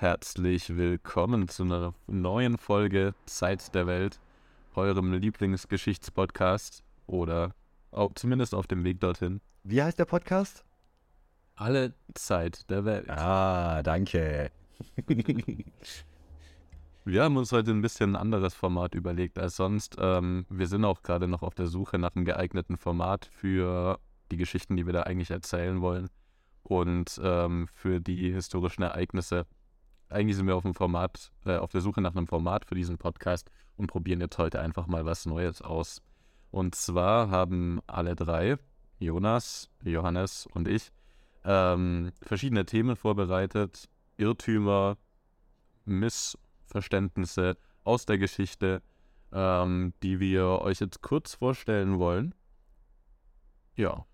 Herzlich willkommen zu einer neuen Folge Zeit der Welt, eurem Lieblingsgeschichtspodcast oder auch zumindest auf dem Weg dorthin. Wie heißt der Podcast? Alle Zeit der Welt. Ah, danke. Wir haben uns heute ein bisschen ein anderes Format überlegt als sonst. Ähm, wir sind auch gerade noch auf der Suche nach einem geeigneten Format für die Geschichten, die wir da eigentlich erzählen wollen und ähm, für die historischen Ereignisse. Eigentlich sind wir auf Format, äh, auf der Suche nach einem Format für diesen Podcast und probieren jetzt heute einfach mal was Neues aus. Und zwar haben alle drei, Jonas, Johannes und ich, ähm, verschiedene Themen vorbereitet, Irrtümer, Missverständnisse aus der Geschichte, ähm, die wir euch jetzt kurz vorstellen wollen. Ja,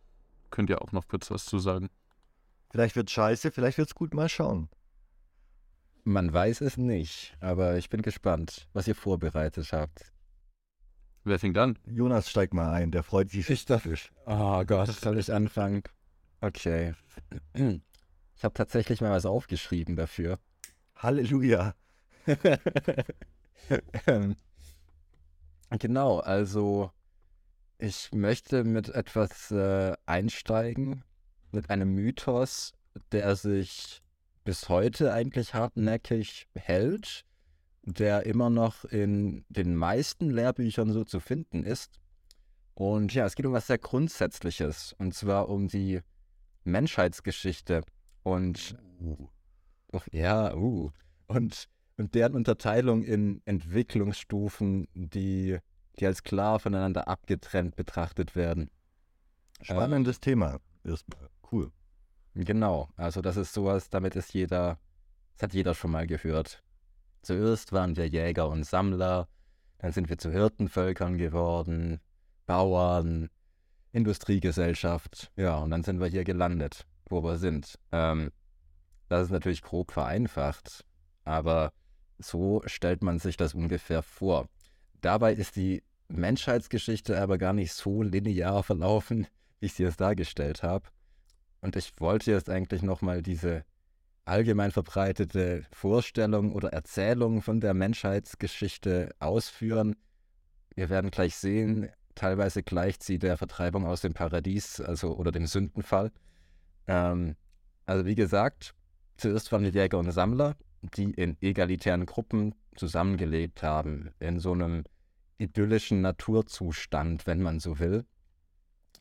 könnt ihr auch noch kurz was zu sagen. Vielleicht wird scheiße, vielleicht wird's gut, mal schauen. Man weiß es nicht, aber ich bin gespannt, was ihr vorbereitet habt. Wer fängt an? Jonas steigt mal ein, der freut sich. Ich dachte, oh Gott, soll ich anfangen? Okay. Ich habe tatsächlich mal was aufgeschrieben dafür. Halleluja. Genau, also ich möchte mit etwas äh, einsteigen, mit einem Mythos, der sich bis heute eigentlich hartnäckig hält, der immer noch in den meisten Lehrbüchern so zu finden ist. Und ja, es geht um was sehr Grundsätzliches, und zwar um die Menschheitsgeschichte und oh, ja, uh, und, und deren Unterteilung in Entwicklungsstufen, die, die als klar voneinander abgetrennt betrachtet werden. Spannendes Thema. Erstmal. Cool. Genau, also das ist sowas, damit ist jeder, das hat jeder schon mal gehört. Zuerst waren wir Jäger und Sammler, dann sind wir zu Hirtenvölkern geworden, Bauern, Industriegesellschaft, ja, und dann sind wir hier gelandet, wo wir sind. Ähm, das ist natürlich grob vereinfacht, aber so stellt man sich das ungefähr vor. Dabei ist die Menschheitsgeschichte aber gar nicht so linear verlaufen, wie ich sie es dargestellt habe. Und ich wollte jetzt eigentlich nochmal diese allgemein verbreitete Vorstellung oder Erzählung von der Menschheitsgeschichte ausführen. Wir werden gleich sehen, teilweise gleicht sie der Vertreibung aus dem Paradies, also oder dem Sündenfall. Ähm, also wie gesagt, zuerst waren wir Jäger und Sammler, die in egalitären Gruppen zusammengelebt haben, in so einem idyllischen Naturzustand, wenn man so will.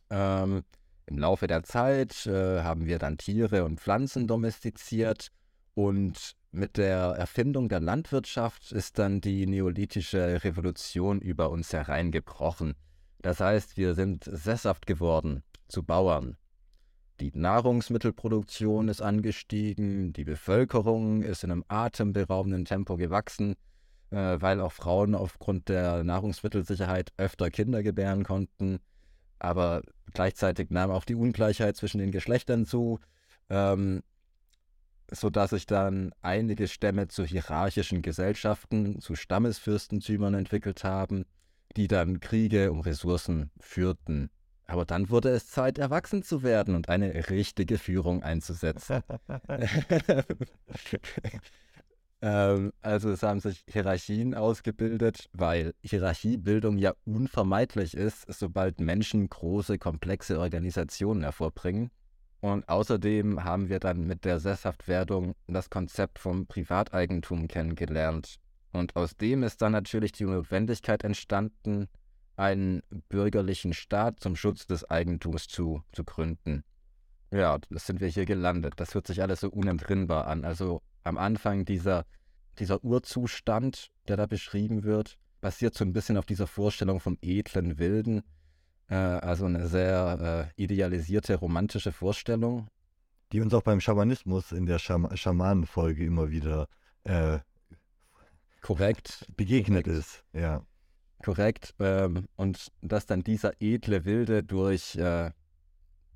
Ähm, im Laufe der Zeit äh, haben wir dann Tiere und Pflanzen domestiziert und mit der Erfindung der Landwirtschaft ist dann die neolithische Revolution über uns hereingebrochen. Das heißt, wir sind sesshaft geworden zu Bauern. Die Nahrungsmittelproduktion ist angestiegen, die Bevölkerung ist in einem atemberaubenden Tempo gewachsen, äh, weil auch Frauen aufgrund der Nahrungsmittelsicherheit öfter Kinder gebären konnten aber gleichzeitig nahm auch die Ungleichheit zwischen den Geschlechtern zu, ähm, sodass sich dann einige Stämme zu hierarchischen Gesellschaften, zu Stammesfürstentümern entwickelt haben, die dann Kriege um Ressourcen führten. Aber dann wurde es Zeit, erwachsen zu werden und eine richtige Führung einzusetzen. Ähm, also es haben sich Hierarchien ausgebildet, weil Hierarchiebildung ja unvermeidlich ist, sobald Menschen große, komplexe Organisationen hervorbringen. Und außerdem haben wir dann mit der Sesshaftwerdung das Konzept vom Privateigentum kennengelernt. Und aus dem ist dann natürlich die Notwendigkeit entstanden, einen bürgerlichen Staat zum Schutz des Eigentums zu, zu gründen. Ja, das sind wir hier gelandet. Das hört sich alles so unentrinnbar an. Also am Anfang dieser, dieser Urzustand, der da beschrieben wird, basiert so ein bisschen auf dieser Vorstellung vom edlen Wilden. Äh, also eine sehr äh, idealisierte, romantische Vorstellung. Die uns auch beim Schamanismus in der Scham Schamanenfolge immer wieder äh, korrekt begegnet korrekt. ist. Ja. Korrekt. Ähm, und dass dann dieser edle Wilde durch äh,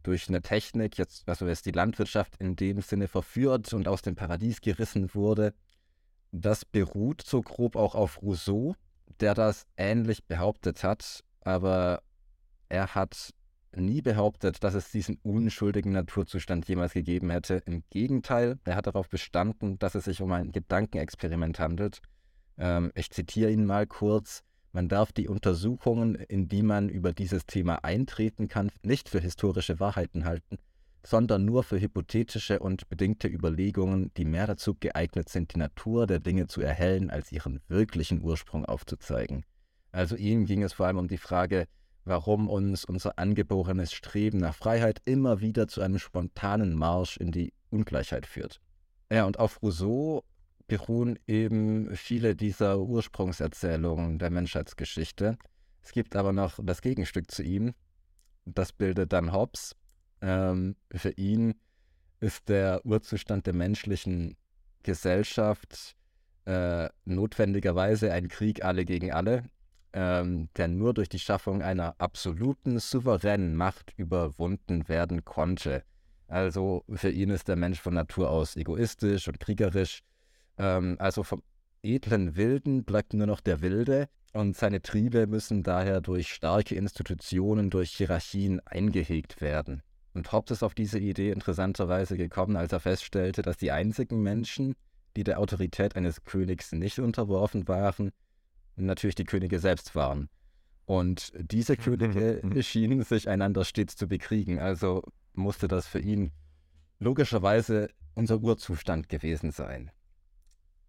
durch eine Technik, jetzt, also jetzt die Landwirtschaft in dem Sinne verführt und aus dem Paradies gerissen wurde. Das beruht so grob auch auf Rousseau, der das ähnlich behauptet hat, aber er hat nie behauptet, dass es diesen unschuldigen Naturzustand jemals gegeben hätte. Im Gegenteil, er hat darauf bestanden, dass es sich um ein Gedankenexperiment handelt. Ähm, ich zitiere ihn mal kurz. Man darf die Untersuchungen, in die man über dieses Thema eintreten kann, nicht für historische Wahrheiten halten, sondern nur für hypothetische und bedingte Überlegungen, die mehr dazu geeignet sind, die Natur der Dinge zu erhellen, als ihren wirklichen Ursprung aufzuzeigen. Also ihm ging es vor allem um die Frage, warum uns unser angeborenes Streben nach Freiheit immer wieder zu einem spontanen Marsch in die Ungleichheit führt. Ja, und auf Rousseau beruhen eben viele dieser Ursprungserzählungen der Menschheitsgeschichte. Es gibt aber noch das Gegenstück zu ihm. Das bildet dann Hobbes. Ähm, für ihn ist der Urzustand der menschlichen Gesellschaft äh, notwendigerweise ein Krieg alle gegen alle, ähm, der nur durch die Schaffung einer absoluten, souveränen Macht überwunden werden konnte. Also für ihn ist der Mensch von Natur aus egoistisch und kriegerisch. Ähm, also vom edlen Wilden bleibt nur noch der Wilde und seine Triebe müssen daher durch starke Institutionen, durch Hierarchien eingehegt werden. Und Hobbes ist auf diese Idee interessanterweise gekommen, als er feststellte, dass die einzigen Menschen, die der Autorität eines Königs nicht unterworfen waren, natürlich die Könige selbst waren. Und diese mhm. Könige mhm. schienen sich einander stets zu bekriegen. Also musste das für ihn logischerweise unser Urzustand gewesen sein.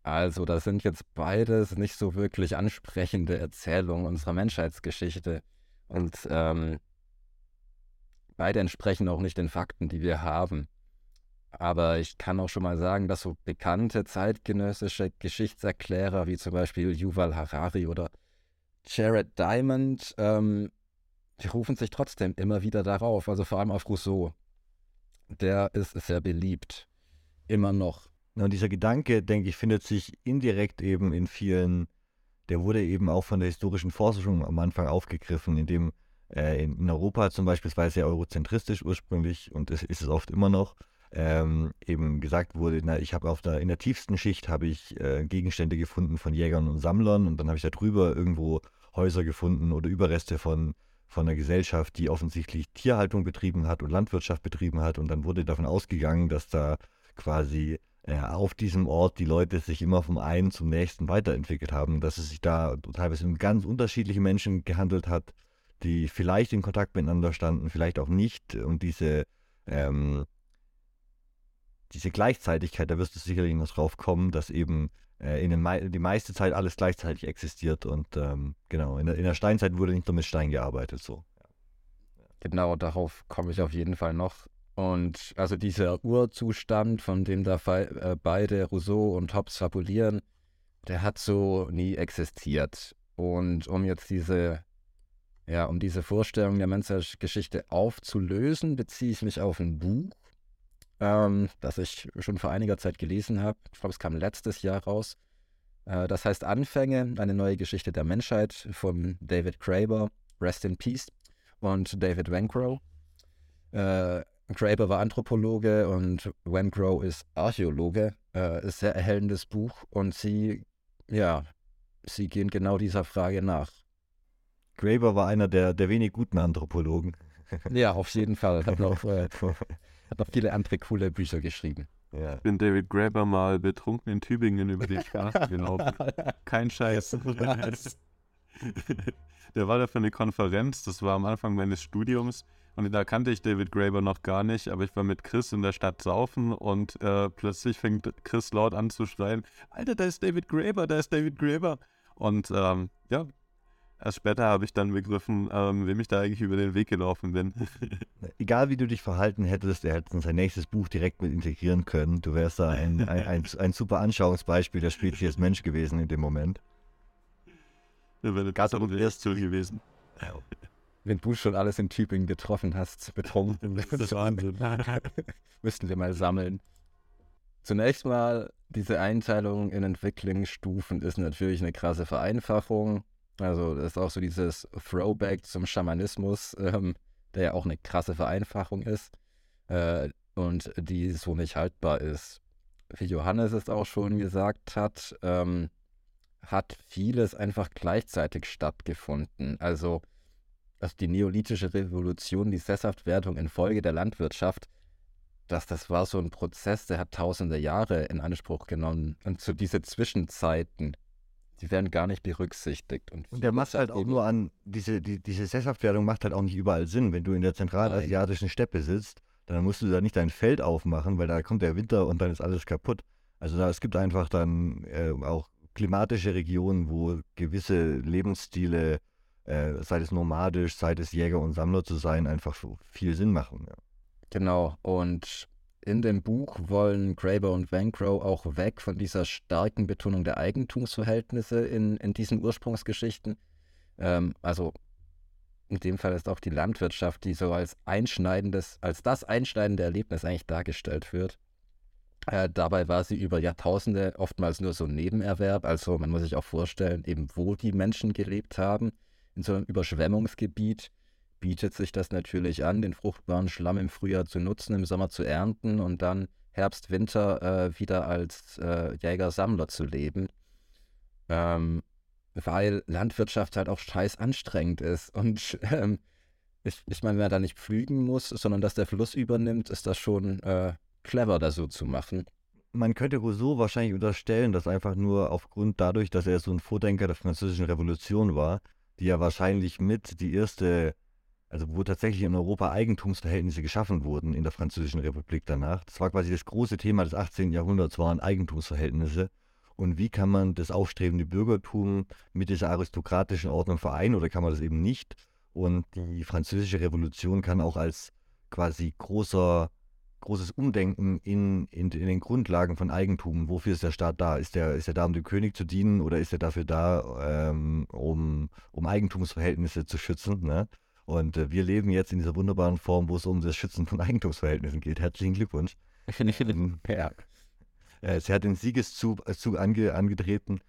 Also, das sind jetzt beides nicht so wirklich ansprechende Erzählungen unserer Menschheitsgeschichte. Und ähm, beide entsprechen auch nicht den Fakten, die wir haben. Aber ich kann auch schon mal sagen, dass so bekannte zeitgenössische Geschichtserklärer wie zum Beispiel Yuval Harari oder Jared Diamond, ähm, die rufen sich trotzdem immer wieder darauf, also vor allem auf Rousseau. Der ist sehr beliebt. Immer noch. Und dieser Gedanke, denke ich, findet sich indirekt eben in vielen, der wurde eben auch von der historischen Forschung am Anfang aufgegriffen, indem äh, in Europa zum Beispiel, war sehr eurozentristisch ursprünglich und es ist es oft immer noch, ähm, eben gesagt wurde, na, ich habe auf der, in der tiefsten Schicht habe ich äh, Gegenstände gefunden von Jägern und Sammlern und dann habe ich da drüber irgendwo Häuser gefunden oder Überreste von, von einer Gesellschaft, die offensichtlich Tierhaltung betrieben hat und Landwirtschaft betrieben hat und dann wurde davon ausgegangen, dass da quasi auf diesem Ort die Leute sich immer vom einen zum nächsten weiterentwickelt haben, dass es sich da teilweise um ganz unterschiedliche Menschen gehandelt hat, die vielleicht in Kontakt miteinander standen, vielleicht auch nicht und diese ähm, diese Gleichzeitigkeit, da wirst du sicherlich noch drauf kommen, dass eben äh, in Me die meiste Zeit alles gleichzeitig existiert und ähm, genau, in der, in der, Steinzeit wurde nicht nur mit Stein gearbeitet, so. Genau, darauf komme ich auf jeden Fall noch. Und also dieser Urzustand, von dem da äh, beide Rousseau und Hobbes fabulieren, der hat so nie existiert. Und um jetzt diese, ja, um diese Vorstellung der Menschheitsgeschichte aufzulösen, beziehe ich mich auf ein Buch, ähm, das ich schon vor einiger Zeit gelesen habe. Ich glaube, es kam letztes Jahr raus. Äh, das heißt Anfänge, eine neue Geschichte der Menschheit von David Graeber, Rest in Peace, und David Wancrow. Äh, Graeber war Anthropologe und Wancrow ist Archäologe. Äh, ist sehr erhellendes Buch und sie, ja, sie gehen genau dieser Frage nach. Graeber war einer der, der wenig guten Anthropologen. Ja, auf jeden Fall. Hat noch, äh, hat noch viele andere coole Bücher geschrieben. Ja. Ich bin David Graeber mal betrunken in Tübingen über die Straße gelaufen. Kein Scheiß. Der war da für eine Konferenz, das war am Anfang meines Studiums. Und da kannte ich David Graeber noch gar nicht, aber ich war mit Chris in der Stadt saufen und äh, plötzlich fängt Chris laut an zu schreien: Alter, da ist David Graeber, da ist David Graeber. Und ähm, ja, Erst später habe ich dann begriffen, ähm, wem ich da eigentlich über den Weg gelaufen bin. Egal wie du dich verhalten hättest, er hätte sein nächstes Buch direkt mit integrieren können. Du wärst da ein, ein, ein, ein super Anschauungsbeispiel der Spezies Mensch gewesen in dem Moment. Ja, wäre das erst gewesen. Wenn du schon alles in Tübingen getroffen hast, betrunken, das ist Wahnsinn. müssten wir mal sammeln. Zunächst mal, diese Einteilung in Entwicklungsstufen ist natürlich eine krasse Vereinfachung. Also das ist auch so dieses Throwback zum Schamanismus, ähm, der ja auch eine krasse Vereinfachung ist äh, und die so nicht haltbar ist. Wie Johannes es auch schon gesagt hat, ähm, hat vieles einfach gleichzeitig stattgefunden. Also also die neolithische Revolution, die Sesshaftwerdung infolge der Landwirtschaft, dass das war so ein Prozess, der hat tausende Jahre in Anspruch genommen. Und so diese Zwischenzeiten, die werden gar nicht berücksichtigt. Und, und der macht halt auch nur an, diese, die, diese Sesshaftwerdung macht halt auch nicht überall Sinn. Wenn du in der zentralasiatischen Steppe sitzt, dann musst du da nicht dein Feld aufmachen, weil da kommt der Winter und dann ist alles kaputt. Also da, es gibt einfach dann äh, auch klimatische Regionen, wo gewisse Lebensstile, äh, sei es nomadisch, sei es Jäger und Sammler zu sein, einfach viel Sinn machen. Ja. Genau, und in dem Buch wollen Graeber und Vancrow auch weg von dieser starken Betonung der Eigentumsverhältnisse in, in diesen Ursprungsgeschichten. Ähm, also in dem Fall ist auch die Landwirtschaft, die so als einschneidendes, als das einschneidende Erlebnis eigentlich dargestellt wird. Äh, dabei war sie über Jahrtausende oftmals nur so ein Nebenerwerb. Also man muss sich auch vorstellen, eben wo die Menschen gelebt haben, in so einem Überschwemmungsgebiet bietet sich das natürlich an, den fruchtbaren Schlamm im Frühjahr zu nutzen, im Sommer zu ernten und dann Herbst, Winter äh, wieder als äh, Jäger-Sammler zu leben. Ähm, weil Landwirtschaft halt auch scheiß anstrengend ist. Und ähm, ich, ich meine, wenn er da nicht pflügen muss, sondern dass der Fluss übernimmt, ist das schon äh, clever, das so zu machen. Man könnte Rousseau wahrscheinlich unterstellen, dass einfach nur aufgrund dadurch, dass er so ein Vordenker der französischen Revolution war, die ja wahrscheinlich mit die erste also wo tatsächlich in Europa Eigentumsverhältnisse geschaffen wurden in der Französischen Republik danach. Das war quasi das große Thema des 18. Jahrhunderts, waren Eigentumsverhältnisse. Und wie kann man das aufstrebende Bürgertum mit dieser aristokratischen Ordnung vereinen oder kann man das eben nicht? Und die Französische Revolution kann auch als quasi großer, großes Umdenken in, in, in den Grundlagen von Eigentum. Wofür ist der Staat da? Ist er ist der da, um dem König zu dienen oder ist er dafür da, ähm, um, um Eigentumsverhältnisse zu schützen? Ne? Und äh, wir leben jetzt in dieser wunderbaren Form, wo es um das Schützen von Eigentumsverhältnissen geht. Herzlichen Glückwunsch. Ähm, ja. Äh, sie hat den Siegeszug äh, ange, angetreten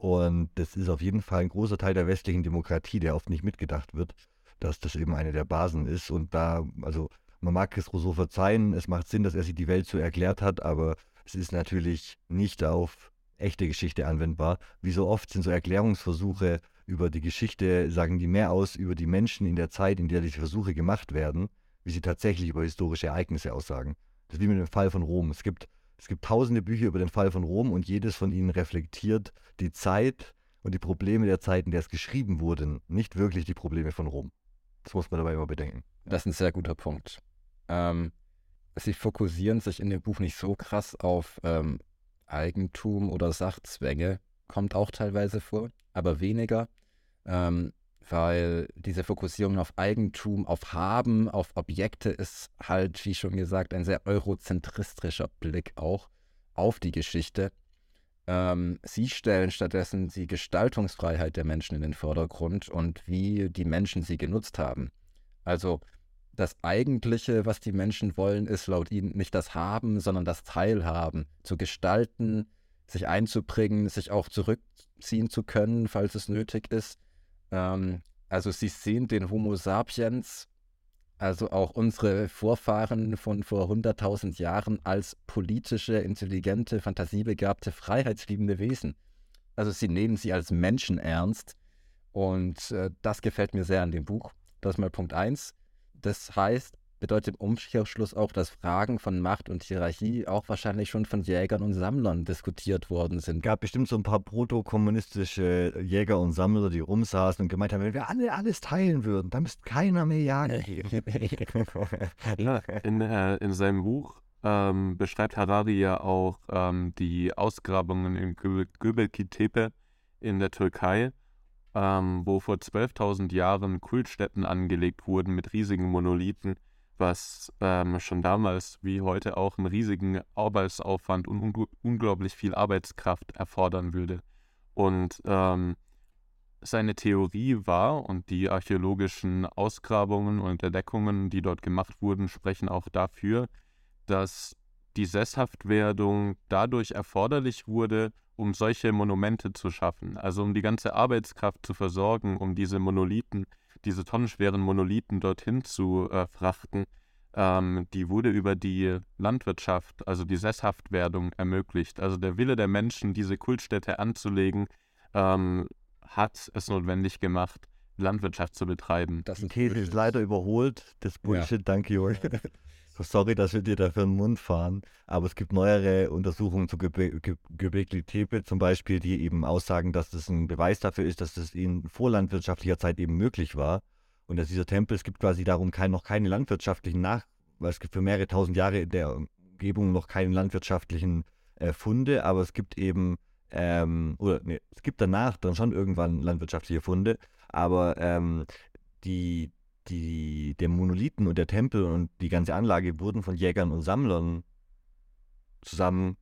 und das ist auf jeden Fall ein großer Teil der westlichen Demokratie, der oft nicht mitgedacht wird, dass das eben eine der Basen ist. Und da, also man mag es Rousseau verzeihen, es macht Sinn, dass er sich die Welt so erklärt hat, aber es ist natürlich nicht auf echte Geschichte anwendbar. Wie so oft sind so Erklärungsversuche über die Geschichte sagen die mehr aus über die Menschen in der Zeit, in der diese Versuche gemacht werden, wie sie tatsächlich über historische Ereignisse aussagen. Das ist wie mit dem Fall von Rom. Es gibt, es gibt tausende Bücher über den Fall von Rom und jedes von ihnen reflektiert die Zeit und die Probleme der Zeit, in der es geschrieben wurde, nicht wirklich die Probleme von Rom. Das muss man dabei immer bedenken. Das ist ein sehr guter Punkt. Ähm, sie fokussieren sich in dem Buch nicht so krass auf ähm, Eigentum oder Sachzwänge, kommt auch teilweise vor, aber weniger ähm, weil diese Fokussierung auf Eigentum, auf Haben, auf Objekte ist halt, wie schon gesagt, ein sehr eurozentristischer Blick auch auf die Geschichte. Ähm, sie stellen stattdessen die Gestaltungsfreiheit der Menschen in den Vordergrund und wie die Menschen sie genutzt haben. Also das Eigentliche, was die Menschen wollen, ist laut ihnen nicht das Haben, sondern das Teilhaben, zu gestalten, sich einzubringen, sich auch zurückziehen zu können, falls es nötig ist ähm, also sie sehen den Homo sapiens, also auch unsere Vorfahren von vor 100.000 Jahren als politische, intelligente, fantasiebegabte, freiheitsliebende Wesen. Also sie nehmen sie als Menschen ernst und äh, das gefällt mir sehr an dem Buch. Das ist mal Punkt 1. Das heißt, bedeutet im Umkehrschluss auch, dass Fragen von Macht und Hierarchie auch wahrscheinlich schon von Jägern und Sammlern diskutiert worden sind. Es gab bestimmt so ein paar protokommunistische Jäger und Sammler, die rumsaßen und gemeint haben, wenn wir alle alles teilen würden, dann müsste keiner mehr jagen. ja, in, äh, in seinem Buch ähm, beschreibt Harari ja auch ähm, die Ausgrabungen in Göbekli Tepe in der Türkei, ähm, wo vor 12.000 Jahren Kultstätten angelegt wurden mit riesigen Monolithen was ähm, schon damals wie heute auch einen riesigen Arbeitsaufwand und un unglaublich viel Arbeitskraft erfordern würde. Und ähm, seine Theorie war, und die archäologischen Ausgrabungen und Entdeckungen, die dort gemacht wurden, sprechen auch dafür, dass die Sesshaftwerdung dadurch erforderlich wurde, um solche Monumente zu schaffen, also um die ganze Arbeitskraft zu versorgen, um diese Monolithen diese tonnenschweren Monolithen dorthin zu äh, frachten, ähm, die wurde über die Landwirtschaft, also die Sesshaftwerdung ermöglicht. Also der Wille der Menschen, diese Kultstätte anzulegen, ähm, hat es notwendig gemacht, Landwirtschaft zu betreiben. Das die These ist leider überholt. Das Bullshit, ja. danke, Jörg. Sorry, dass wir dir dafür den Mund fahren, aber es gibt neuere Untersuchungen zu Göbekli Tepe zum Beispiel, die eben aussagen, dass das ein Beweis dafür ist, dass das in vorlandwirtschaftlicher Zeit eben möglich war. Und dass dieser Tempel, es gibt quasi darum kein, noch keine landwirtschaftlichen Nach, weil es gibt für mehrere tausend Jahre in der Umgebung noch keine landwirtschaftlichen äh, Funde, aber es gibt eben, ähm, oder nee, es gibt danach dann schon irgendwann landwirtschaftliche Funde, aber ähm, die, die, der Monolithen und der Tempel und die ganze Anlage wurden von Jägern und Sammlern zusammen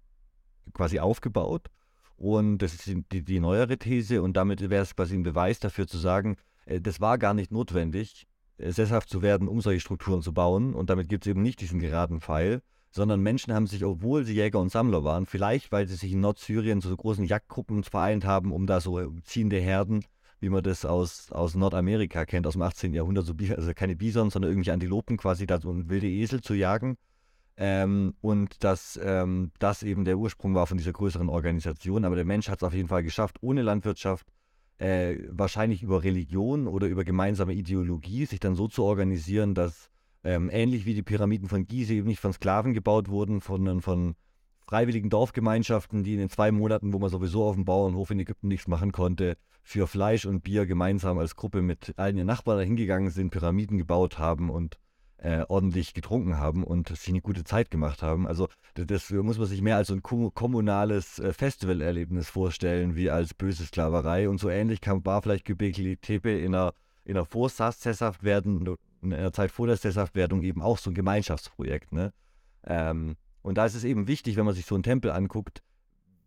quasi aufgebaut. Und das ist die, die neuere These und damit wäre es quasi ein Beweis dafür zu sagen, äh, das war gar nicht notwendig, äh, sesshaft zu werden, um solche Strukturen zu bauen. Und damit gibt es eben nicht diesen geraden Pfeil, sondern Menschen haben sich, obwohl sie Jäger und Sammler waren, vielleicht weil sie sich in Nordsyrien zu so großen Jagdgruppen vereint haben, um da so ziehende Herden wie man das aus, aus Nordamerika kennt, aus dem 18. Jahrhundert, so also keine Bison, sondern irgendwelche Antilopen quasi, da so wilde Esel zu jagen. Ähm, und dass ähm, das eben der Ursprung war von dieser größeren Organisation. Aber der Mensch hat es auf jeden Fall geschafft, ohne Landwirtschaft, äh, wahrscheinlich über Religion oder über gemeinsame Ideologie, sich dann so zu organisieren, dass ähm, ähnlich wie die Pyramiden von Gizeh eben nicht von Sklaven gebaut wurden, sondern von freiwilligen Dorfgemeinschaften, die in den zwei Monaten, wo man sowieso auf dem Bauernhof in Ägypten nichts machen konnte, für Fleisch und Bier gemeinsam als Gruppe mit allen ihren Nachbarn hingegangen sind, Pyramiden gebaut haben und äh, ordentlich getrunken haben und sich eine gute Zeit gemacht haben. Also das muss man sich mehr als so ein kommunales äh, Festivalerlebnis vorstellen, wie als böse Sklaverei. Und so ähnlich kam, war vielleicht Göbekli Tepe in einer, in einer vor sesshaft werden, in einer Zeit vor der Sesshaftwerdung eben auch so ein Gemeinschaftsprojekt. Ne? Ähm, und da ist es eben wichtig, wenn man sich so einen Tempel anguckt,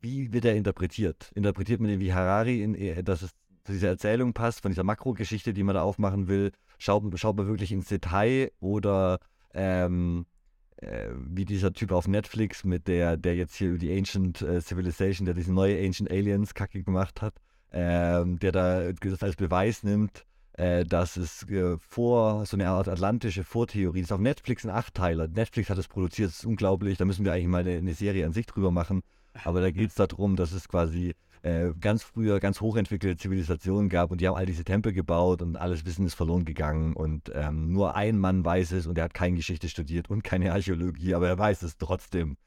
wie wird er interpretiert? Interpretiert man ihn wie Harari, in, äh, dass es zu dieser Erzählung passt, von dieser Makrogeschichte, die man da aufmachen will? Schaut, schaut man wirklich ins Detail oder ähm, äh, wie dieser Typ auf Netflix mit der, der jetzt hier über die Ancient äh, Civilization, der diese neue Ancient Aliens Kacke gemacht hat, ähm, der da das als Beweis nimmt, äh, dass es äh, vor, so eine Art atlantische Vortheorie, das ist auf Netflix ein Achtteiler. Netflix hat es produziert, das ist unglaublich, da müssen wir eigentlich mal eine, eine Serie an sich drüber machen. Aber da geht es darum, dass es quasi äh, ganz früher ganz hochentwickelte Zivilisationen gab und die haben all diese Tempel gebaut und alles Wissen ist verloren gegangen und ähm, nur ein Mann weiß es und er hat keine Geschichte studiert und keine Archäologie, aber er weiß es trotzdem.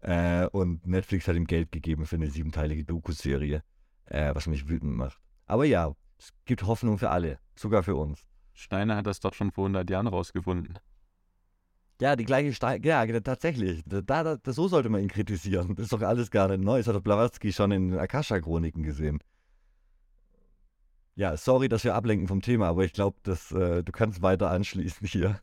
Äh, und Netflix hat ihm Geld gegeben für eine siebenteilige Doku-Serie, äh, was mich wütend macht. Aber ja, es gibt Hoffnung für alle, sogar für uns. Steiner hat das doch schon vor 100 Jahren rausgefunden. Ja, die gleiche Stein. Ja, tatsächlich. Da, da, da, so sollte man ihn kritisieren. Das ist doch alles gar nicht neu. Das hat doch Blavatsky schon in den Akasha-Chroniken gesehen. Ja, sorry, dass wir ablenken vom Thema, aber ich glaube, äh, du kannst weiter anschließen hier.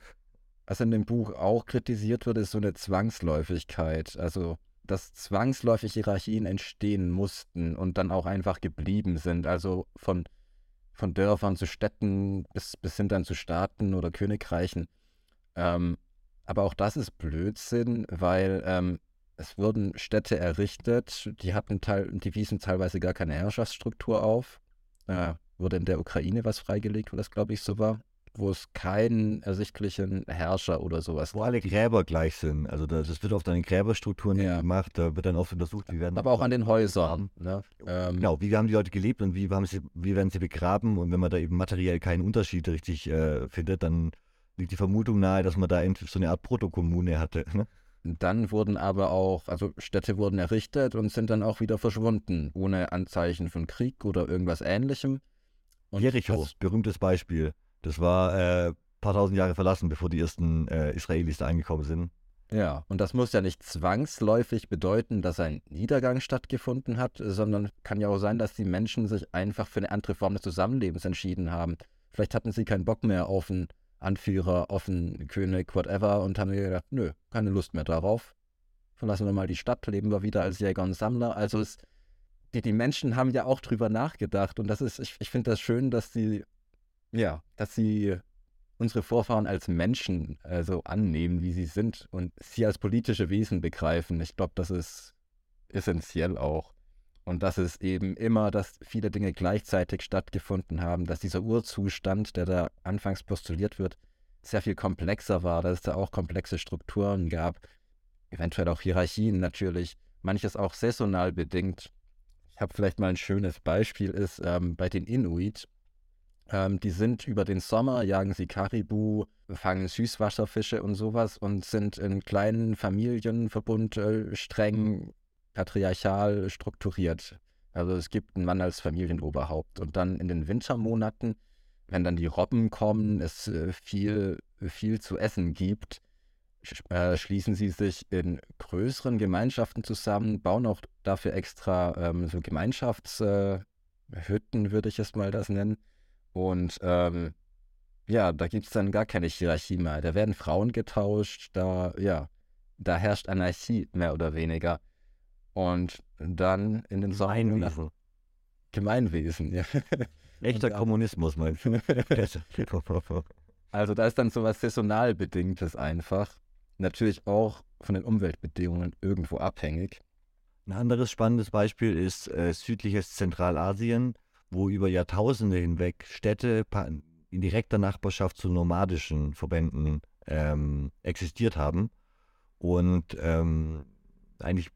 Was in dem Buch auch kritisiert wird, ist so eine Zwangsläufigkeit. Also, dass zwangsläufig Hierarchien entstehen mussten und dann auch einfach geblieben sind. Also von, von Dörfern zu Städten bis, bis hin dann zu Staaten oder Königreichen. Ähm, aber auch das ist Blödsinn, weil ähm, es wurden Städte errichtet, die hatten teil, die wiesen teilweise gar keine Herrschaftsstruktur auf. Äh, wurde in der Ukraine was freigelegt, wo das glaube ich so war, wo es keinen ersichtlichen Herrscher oder sowas Wo alle Gräber gleich sind. Also das, das wird oft an den Gräberstrukturen ja. gemacht, da wird dann oft untersucht, wie werden. Aber auch an den Häusern. Ne? Ähm, genau, wie haben die Leute gelebt und wie, haben sie, wie werden sie begraben und wenn man da eben materiell keinen Unterschied richtig äh, findet, dann liegt die Vermutung nahe, dass man da so eine Art Protokommune hatte. Ne? Dann wurden aber auch, also Städte wurden errichtet und sind dann auch wieder verschwunden, ohne Anzeichen von Krieg oder irgendwas ähnlichem. Und Jericho, das, berühmtes Beispiel. Das war ein äh, paar tausend Jahre verlassen, bevor die ersten äh, Israelis da angekommen sind. Ja, und das muss ja nicht zwangsläufig bedeuten, dass ein Niedergang stattgefunden hat, sondern kann ja auch sein, dass die Menschen sich einfach für eine andere Form des Zusammenlebens entschieden haben. Vielleicht hatten sie keinen Bock mehr auf ein Anführer, offen, König, whatever und haben gedacht, nö, keine Lust mehr darauf. Verlassen wir mal die Stadt, leben wir wieder als Jäger und Sammler. Also es, die, die Menschen haben ja auch drüber nachgedacht und das ist, ich, ich finde das schön, dass sie, ja, dass sie unsere Vorfahren als Menschen also annehmen, wie sie sind und sie als politische Wesen begreifen. Ich glaube, das ist essentiell auch. Und dass es eben immer, dass viele Dinge gleichzeitig stattgefunden haben, dass dieser Urzustand, der da anfangs postuliert wird, sehr viel komplexer war, dass es da auch komplexe Strukturen gab, eventuell auch Hierarchien natürlich, manches auch saisonal bedingt. Ich habe vielleicht mal ein schönes Beispiel, ist ähm, bei den Inuit, Ähm, die sind über den Sommer, jagen sie Karibu, fangen Süßwasserfische und sowas und sind in kleinen Familienverbund äh, streng patriarchal strukturiert. Also es gibt einen Mann als Familienoberhaupt. Und dann in den Wintermonaten, wenn dann die Robben kommen, es äh, viel, viel zu essen gibt, äh, schließen sie sich in größeren Gemeinschaften zusammen, bauen auch dafür extra ähm, so Gemeinschaftshütten, äh, würde ich es mal das nennen. Und ähm, ja, da gibt es dann gar keine Hierarchie mehr. Da werden Frauen getauscht, da, ja, da herrscht Anarchie mehr oder weniger. Und dann in den Gemeinwesen. Gemeinwesen, ja. Echter Kommunismus, meinst du? also da ist dann so was saisonal bedingtes einfach. Natürlich auch von den Umweltbedingungen irgendwo abhängig. Ein anderes spannendes Beispiel ist äh, südliches Zentralasien, wo über Jahrtausende hinweg Städte in direkter Nachbarschaft zu nomadischen Verbänden ähm, existiert haben und ähm, eigentlich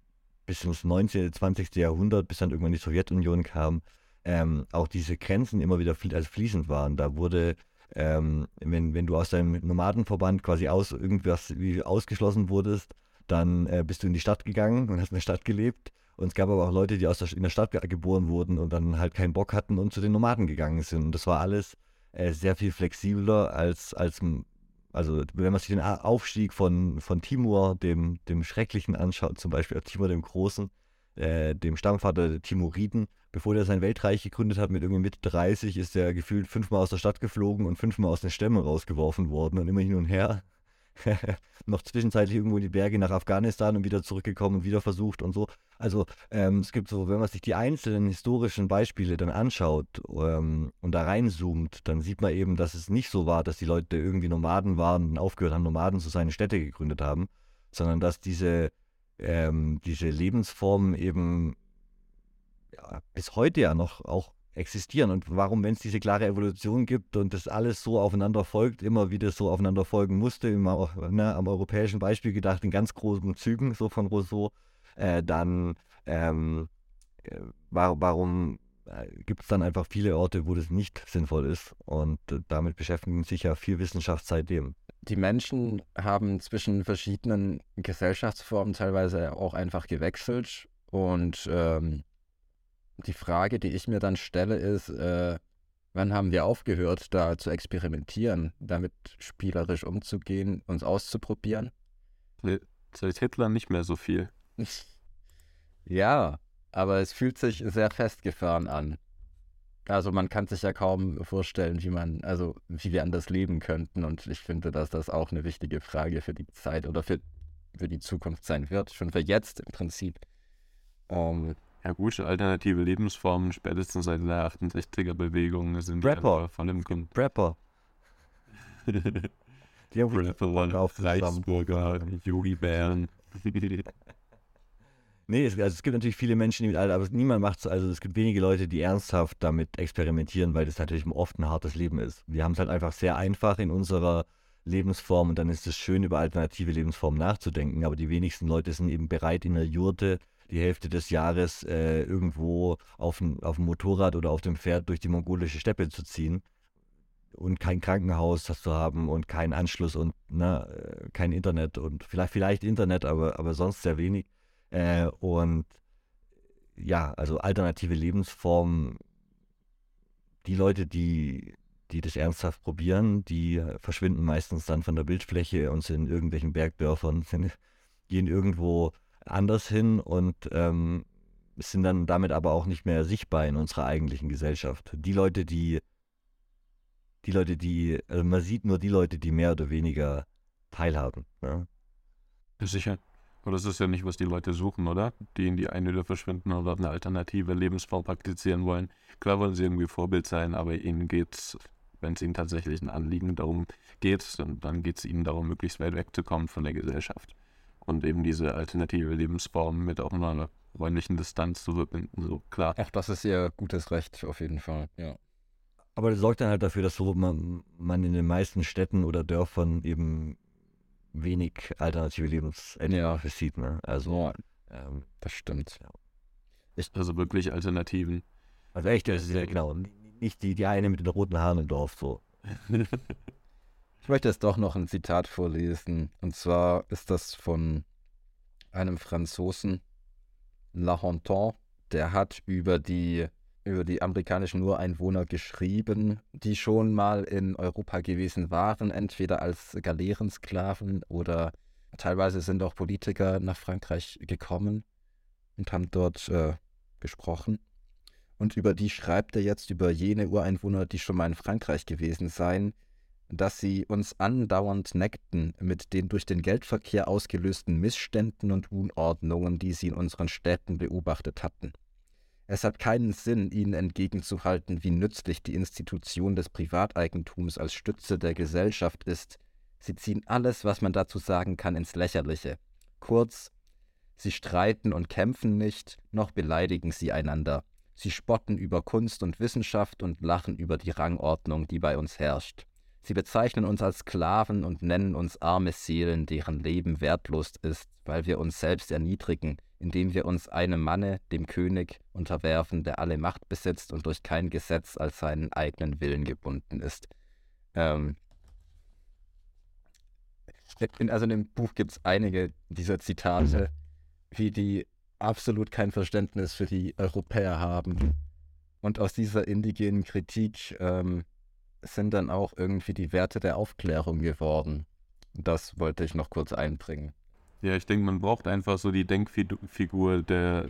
bis ins 19., 20. Jahrhundert, bis dann irgendwann die Sowjetunion kam, ähm, auch diese Grenzen immer wieder fl also fließend waren. Da wurde, ähm, wenn, wenn du aus deinem Nomadenverband quasi aus irgendwas wie ausgeschlossen wurdest, dann äh, bist du in die Stadt gegangen und hast in der Stadt gelebt. Und es gab aber auch Leute, die aus der, in der Stadt geboren wurden und dann halt keinen Bock hatten und zu den Nomaden gegangen sind. Und das war alles äh, sehr viel flexibler als, als also wenn man sich den Aufstieg von, von Timur, dem, dem Schrecklichen anschaut, zum Beispiel Timur dem Großen, äh, dem Stammvater der Timuriden, bevor er sein Weltreich gegründet hat mit irgendwie Mitte 30, ist er gefühlt fünfmal aus der Stadt geflogen und fünfmal aus den Stämmen rausgeworfen worden und immer hin und her. noch zwischenzeitlich irgendwo in die Berge nach Afghanistan und wieder zurückgekommen und wieder versucht und so. Also ähm, es gibt so, wenn man sich die einzelnen historischen Beispiele dann anschaut ähm, und da reinzoomt, dann sieht man eben, dass es nicht so war, dass die Leute irgendwie Nomaden waren und aufgehört haben, Nomaden zu seine Städte gegründet haben, sondern dass diese, ähm, diese Lebensformen eben ja, bis heute ja noch auch existieren und warum, wenn es diese klare Evolution gibt und das alles so aufeinander folgt, immer wieder so aufeinander folgen musste, immer ne, am europäischen Beispiel gedacht, in ganz großen Zügen, so von Rousseau, äh, dann ähm, äh, war, warum äh, gibt es dann einfach viele Orte, wo das nicht sinnvoll ist und damit beschäftigen sich ja viel Wissenschaft seitdem. Die Menschen haben zwischen verschiedenen Gesellschaftsformen teilweise auch einfach gewechselt und ähm, die Frage, die ich mir dann stelle, ist, äh, wann haben wir aufgehört, da zu experimentieren, damit spielerisch umzugehen, uns auszuprobieren? Seit Hitler nicht mehr so viel. ja, aber es fühlt sich sehr festgefahren an. Also man kann sich ja kaum vorstellen, wie man, also wie wir anders leben könnten. Und ich finde, dass das auch eine wichtige Frage für die Zeit oder für, für die Zukunft sein wird. Schon für jetzt im Prinzip. Um, ähm, ja gut, alternative Lebensformen, spätestens seit der 68er-Bewegung sind Rapper. voll im Kind. Rapper. die haben Rapper, Reichsburger, Yogi-Bären. nee, es, also es gibt natürlich viele Menschen, die mit Alter, aber niemand macht es, also es gibt wenige Leute, die ernsthaft damit experimentieren, weil das natürlich oft ein hartes Leben ist. Wir haben es halt einfach sehr einfach in unserer Lebensform und dann ist es schön, über alternative Lebensformen nachzudenken, aber die wenigsten Leute sind eben bereit, in der Jurte die Hälfte des Jahres äh, irgendwo auf dem, auf dem Motorrad oder auf dem Pferd durch die mongolische Steppe zu ziehen und kein Krankenhaus zu haben und keinen Anschluss und ne, äh, kein Internet und vielleicht, vielleicht Internet, aber, aber sonst sehr wenig. Äh, und ja, also alternative Lebensformen, die Leute, die, die das ernsthaft probieren, die verschwinden meistens dann von der Bildfläche und sind in irgendwelchen Bergdörfern, sind, gehen irgendwo anders hin und ähm, sind dann damit aber auch nicht mehr sichtbar in unserer eigentlichen Gesellschaft. Die Leute, die, die Leute, die, also man sieht nur die Leute, die mehr oder weniger teilhaben. Ja? Sicher. Aber das ist ja nicht, was die Leute suchen, oder? Die in die eine wieder verschwinden oder eine alternative Lebensform praktizieren wollen. Klar wollen sie irgendwie Vorbild sein, aber ihnen geht es, wenn es ihnen tatsächlich ein Anliegen darum geht, dann geht es ihnen darum, möglichst weit wegzukommen von der Gesellschaft und eben diese alternative Lebensform mit auch einer räumlichen Distanz zu verbinden, so klar. Ach, das ist ihr gutes Recht auf jeden Fall, ja. Aber das sorgt dann halt dafür, dass so man, man in den meisten Städten oder Dörfern eben wenig alternative Lebensentwürfe ja. sieht, ne? Also, ja, ähm, das stimmt. Ja. also wirklich Alternativen. Also echt, das ist ja genau. nicht die, die eine mit den roten Haaren im Dorf so. Ich möchte jetzt doch noch ein Zitat vorlesen. Und zwar ist das von einem Franzosen, La Hontan. Der hat über die, über die amerikanischen Ureinwohner geschrieben, die schon mal in Europa gewesen waren, entweder als Galeerensklaven oder teilweise sind auch Politiker nach Frankreich gekommen und haben dort äh, gesprochen. Und über die schreibt er jetzt über jene Ureinwohner, die schon mal in Frankreich gewesen seien, dass sie uns andauernd neckten mit den durch den Geldverkehr ausgelösten Missständen und Unordnungen, die sie in unseren Städten beobachtet hatten. Es hat keinen Sinn, ihnen entgegenzuhalten, wie nützlich die Institution des Privateigentums als Stütze der Gesellschaft ist. Sie ziehen alles, was man dazu sagen kann, ins Lächerliche. Kurz, sie streiten und kämpfen nicht, noch beleidigen sie einander. Sie spotten über Kunst und Wissenschaft und lachen über die Rangordnung, die bei uns herrscht. Sie bezeichnen uns als Sklaven und nennen uns arme Seelen, deren Leben wertlos ist, weil wir uns selbst erniedrigen, indem wir uns einem Manne, dem König, unterwerfen, der alle Macht besitzt und durch kein Gesetz als seinen eigenen Willen gebunden ist. Ähm also in dem Buch gibt es einige dieser Zitate, wie die absolut kein Verständnis für die Europäer haben. Und aus dieser indigenen Kritik ähm, sind dann auch irgendwie die Werte der Aufklärung geworden. Das wollte ich noch kurz einbringen. Ja, ich denke, man braucht einfach so die Denkfigur der,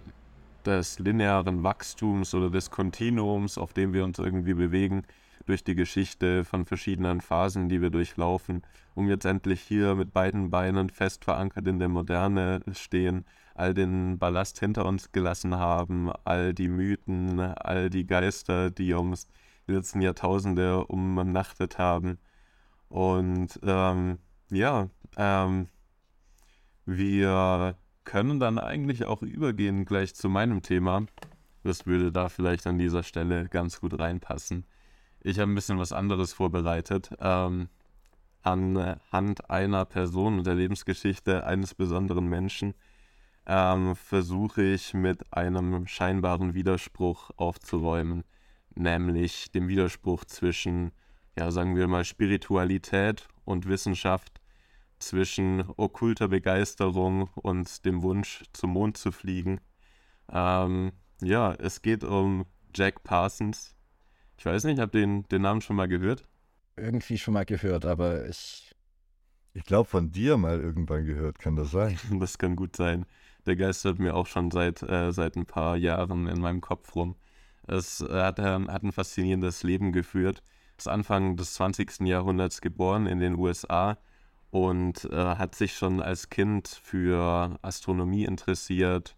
des linearen Wachstums oder des Kontinuums, auf dem wir uns irgendwie bewegen, durch die Geschichte von verschiedenen Phasen, die wir durchlaufen, um jetzt endlich hier mit beiden Beinen fest verankert in der Moderne stehen all den Ballast hinter uns gelassen haben, all die Mythen, all die Geister, die uns die letzten Jahrtausende umnachtet haben. Und ähm, ja, ähm, wir können dann eigentlich auch übergehen gleich zu meinem Thema. Das würde da vielleicht an dieser Stelle ganz gut reinpassen. Ich habe ein bisschen was anderes vorbereitet. Ähm, anhand einer Person und der Lebensgeschichte eines besonderen Menschen ähm, versuche ich mit einem scheinbaren Widerspruch aufzuräumen, nämlich dem Widerspruch zwischen, ja, sagen wir mal, Spiritualität und Wissenschaft, zwischen okkulter Begeisterung und dem Wunsch, zum Mond zu fliegen. Ähm, ja, es geht um Jack Parsons. Ich weiß nicht, habt ihr den, den Namen schon mal gehört? Irgendwie schon mal gehört, aber ich. Ich glaube, von dir mal irgendwann gehört, kann das sein? das kann gut sein der geistert mir auch schon seit, äh, seit ein paar Jahren in meinem Kopf rum. Es äh, hat, äh, hat ein faszinierendes Leben geführt. Ist Anfang des 20. Jahrhunderts geboren in den USA und äh, hat sich schon als Kind für Astronomie interessiert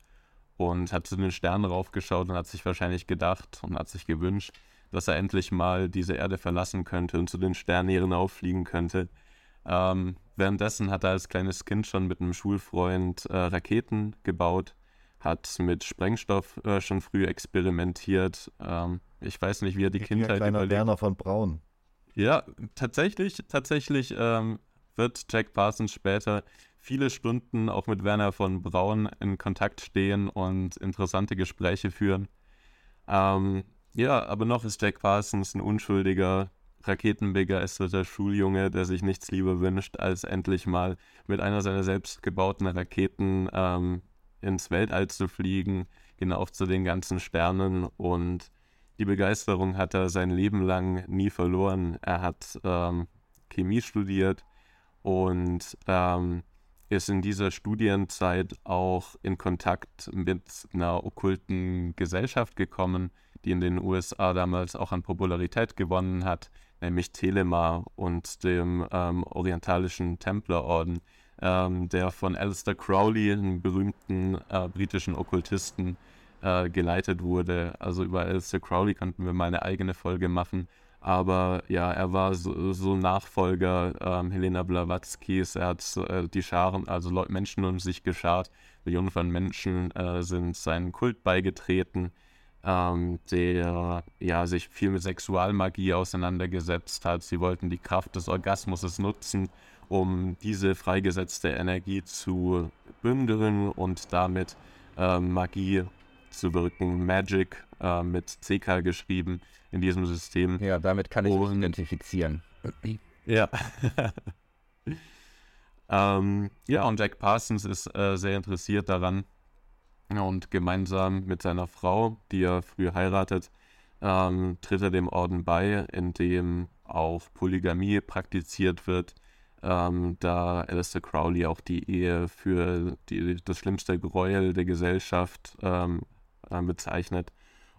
und hat zu den Sternen raufgeschaut und hat sich wahrscheinlich gedacht und hat sich gewünscht, dass er endlich mal diese Erde verlassen könnte und zu den Sternen hinaufliegen könnte. Ähm, währenddessen hat er als kleines Kind schon mit einem Schulfreund äh, Raketen gebaut, hat mit Sprengstoff äh, schon früh experimentiert. Ähm, ich weiß nicht, wie er die Ein Kindheit kleiner überlebt. Werner von Braun. Ja, tatsächlich, tatsächlich ähm, wird Jack Parsons später viele Stunden auch mit Werner von Braun in Kontakt stehen und interessante Gespräche führen. Ähm, ja, aber noch ist Jack Parsons ein unschuldiger, raketenbegeisterter Schuljunge, der sich nichts lieber wünscht, als endlich mal mit einer seiner selbstgebauten Raketen ähm, ins Weltall zu fliegen, hinauf zu den ganzen Sternen. Und die Begeisterung hat er sein Leben lang nie verloren. Er hat ähm, Chemie studiert und ähm, ist in dieser Studienzeit auch in Kontakt mit einer okkulten Gesellschaft gekommen, die in den USA damals auch an Popularität gewonnen hat, nämlich Telema und dem ähm, orientalischen Templerorden, ähm, der von Alistair Crowley, einem berühmten äh, britischen Okkultisten, äh, geleitet wurde. Also über Alistair Crowley könnten wir mal eine eigene Folge machen. Aber ja, er war so, so Nachfolger ähm, Helena Blavatskys. Er hat äh, die Scharen, also Leute, Menschen um sich geschart. Millionen von Menschen äh, sind seinem Kult beigetreten ähm, der ja, sich viel mit Sexualmagie auseinandergesetzt hat. Sie wollten die Kraft des Orgasmus nutzen, um diese freigesetzte Energie zu bündeln und damit ähm, Magie mitzuwirken. Magic äh, mit CK geschrieben in diesem System. Ja, damit kann ich mich identifizieren. Ja. ähm, ja, und Jack Parsons ist äh, sehr interessiert daran und gemeinsam mit seiner Frau, die er früh heiratet, ähm, tritt er dem Orden bei, in dem auch Polygamie praktiziert wird, ähm, da Alistair Crowley auch die Ehe für die, das schlimmste Gräuel der Gesellschaft ähm, äh, bezeichnet.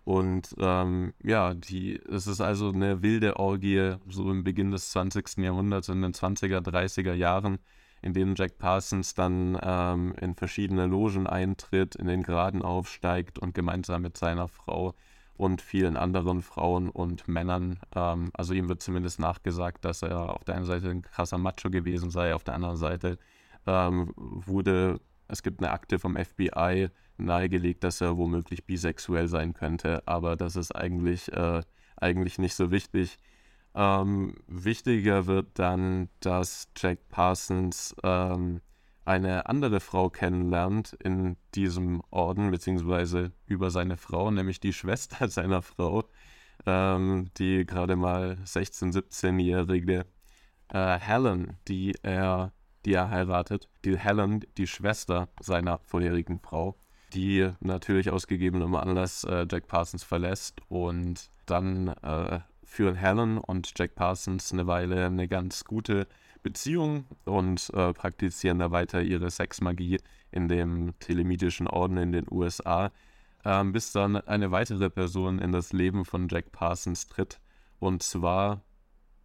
Und ähm, ja, die, es ist also eine wilde Orgie, so im Beginn des 20. Jahrhunderts, in den 20er, 30er Jahren, in denen Jack Parsons dann ähm, in verschiedene Logen eintritt, in den Graden aufsteigt und gemeinsam mit seiner Frau und vielen anderen Frauen und Männern. Ähm, also ihm wird zumindest nachgesagt, dass er auf der einen Seite ein krasser Macho gewesen sei, auf der anderen Seite ähm, wurde, es gibt eine Akte vom FBI nahegelegt, dass er womöglich bisexuell sein könnte, aber das ist eigentlich, äh, eigentlich nicht so wichtig. Ähm, wichtiger wird dann, dass Jack Parsons ähm, eine andere Frau kennenlernt in diesem Orden, beziehungsweise über seine Frau, nämlich die Schwester seiner Frau, ähm, die gerade mal 16-, 17-jährige äh, Helen, die er, die er heiratet, die Helen, die Schwester seiner vorherigen Frau, die natürlich aus gegebenem Anlass äh, Jack Parsons verlässt und dann äh, führen Helen und Jack Parsons eine Weile eine ganz gute Beziehung und äh, praktizieren da weiter ihre Sexmagie in dem telemitischen Orden in den USA, äh, bis dann eine weitere Person in das Leben von Jack Parsons tritt, und zwar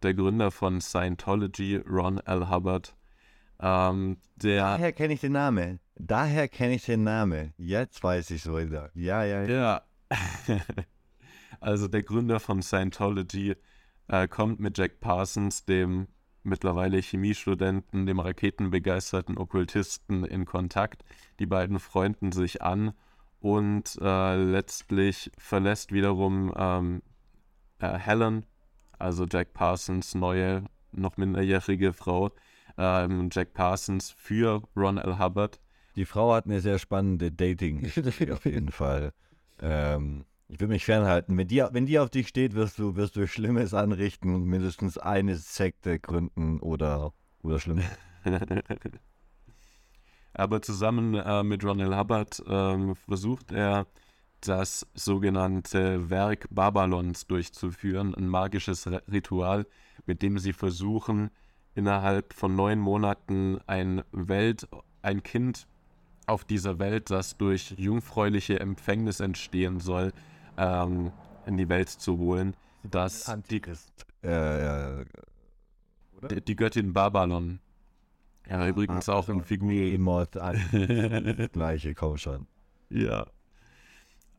der Gründer von Scientology, Ron L. Hubbard. Ähm, der Daher kenne ich den Namen. Daher kenne ich den Namen. Jetzt weiß ich es wieder. Ja, ja, ja. Ja. also der Gründer von Scientology äh, kommt mit Jack Parsons, dem mittlerweile Chemiestudenten, dem raketenbegeisterten Okkultisten in Kontakt. Die beiden freunden sich an und äh, letztlich verlässt wiederum ähm, äh, Helen, also Jack Parsons neue, noch minderjährige Frau, ähm, Jack Parsons für Ron L. Hubbard. Die Frau hat eine sehr spannende Dating auf jeden Fall. Ähm, ich will mich fernhalten. Wenn die, wenn die auf dich steht, wirst du, wirst du Schlimmes anrichten und mindestens eine Sekte gründen oder, oder schlimm. Aber zusammen äh, mit Ronald Hubbard äh, versucht er, das sogenannte Werk Babylons durchzuführen, ein magisches Ritual, mit dem sie versuchen, innerhalb von neun Monaten ein Welt, ein Kind auf dieser Welt, das durch jungfräuliche Empfängnis entstehen soll, ähm, in die Welt zu holen, dass Antikes. Äh, die, die Göttin Babylon. Ja, übrigens auch in Figur. Mod Gleiche, komm schon. Ja.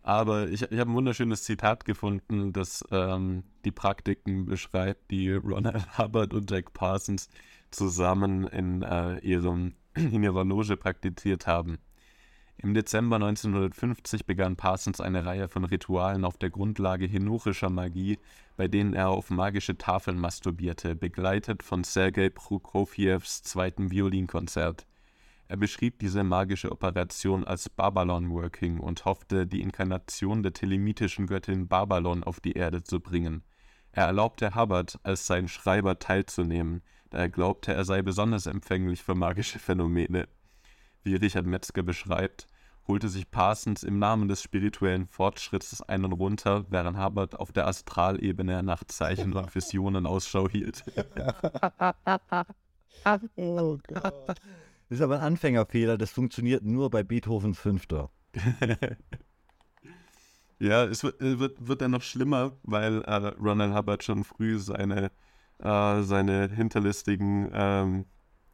Aber ich, ich habe ein wunderschönes Zitat gefunden, das ähm, die Praktiken beschreibt, die Ronald Hubbard und Jack Parsons zusammen in, äh, ihrem, in ihrer Loge praktiziert haben. Im Dezember 1950 begann Parsons eine Reihe von Ritualen auf der Grundlage henurischer Magie, bei denen er auf magische Tafeln masturbierte, begleitet von Sergei Prokofjews zweitem Violinkonzert. Er beschrieb diese magische Operation als Babylon Working und hoffte, die Inkarnation der telemitischen Göttin Babylon auf die Erde zu bringen. Er erlaubte Hubbard, als sein Schreiber teilzunehmen, da er glaubte, er sei besonders empfänglich für magische Phänomene wie Richard Metzger beschreibt, holte sich Parsons im Namen des spirituellen Fortschritts einen runter, während Hubbard auf der Astralebene nach Zeichen und Visionen Ausschau hielt. oh Gott. Das ist aber ein Anfängerfehler, das funktioniert nur bei Beethovens Fünfter. ja, es wird, wird, wird dann noch schlimmer, weil äh, Ronald Hubbard schon früh seine, äh, seine hinterlistigen ähm,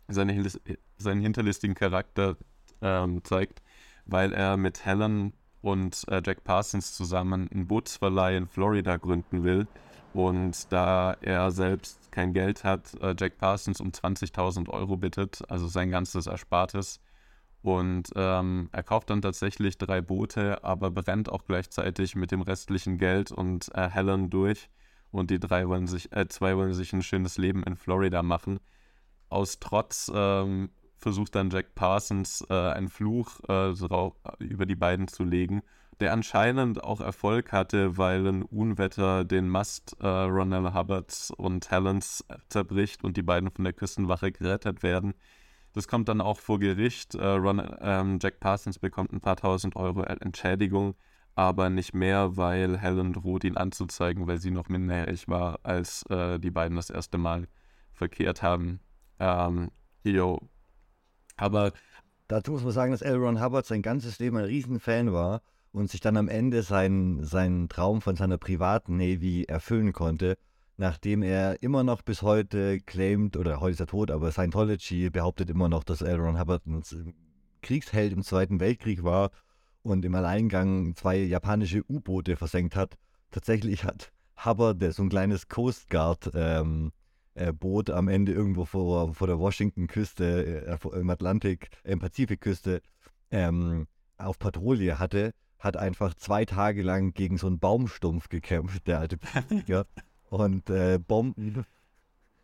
seine, seinen hinterlistigen Charakter ähm, zeigt, weil er mit Helen und äh, Jack Parsons zusammen einen Bootsverleih in Florida gründen will. Und da er selbst kein Geld hat, äh, Jack Parsons um 20.000 Euro bittet, also sein ganzes Erspartes. Und ähm, er kauft dann tatsächlich drei Boote, aber brennt auch gleichzeitig mit dem restlichen Geld und äh, Helen durch. Und die drei wollen sich, äh, zwei wollen sich ein schönes Leben in Florida machen aus Trotz ähm, versucht dann Jack Parsons äh, einen Fluch äh, über die beiden zu legen. der anscheinend auch Erfolg hatte, weil ein Unwetter den Mast äh, Ronell Hubbards und Helens zerbricht und die beiden von der Küstenwache gerettet werden. Das kommt dann auch vor Gericht. Äh, Ron, ähm, Jack Parsons bekommt ein paar tausend Euro Entschädigung, aber nicht mehr, weil Helen droht, ihn anzuzeigen, weil sie noch minderjährig war, als äh, die beiden das erste Mal verkehrt haben. Ähm, yo. Aber dazu muss man sagen, dass L. Ron Hubbard sein ganzes Leben ein Riesenfan war und sich dann am Ende seinen, seinen Traum von seiner privaten Navy erfüllen konnte, nachdem er immer noch bis heute claimt, oder heute ist er tot, aber Scientology behauptet immer noch, dass L. Ron Hubbard ein Kriegsheld im Zweiten Weltkrieg war und im Alleingang zwei japanische U-Boote versenkt hat. Tatsächlich hat Hubbard, so ein kleines Coast Guard ähm, äh, Boot am Ende irgendwo vor, vor der Washington-Küste, äh, im Atlantik, äh, im Pazifikküste, ähm, auf Patrouille hatte, hat einfach zwei Tage lang gegen so einen Baumstumpf gekämpft, der alte Pazifiker, und äh, Bomben,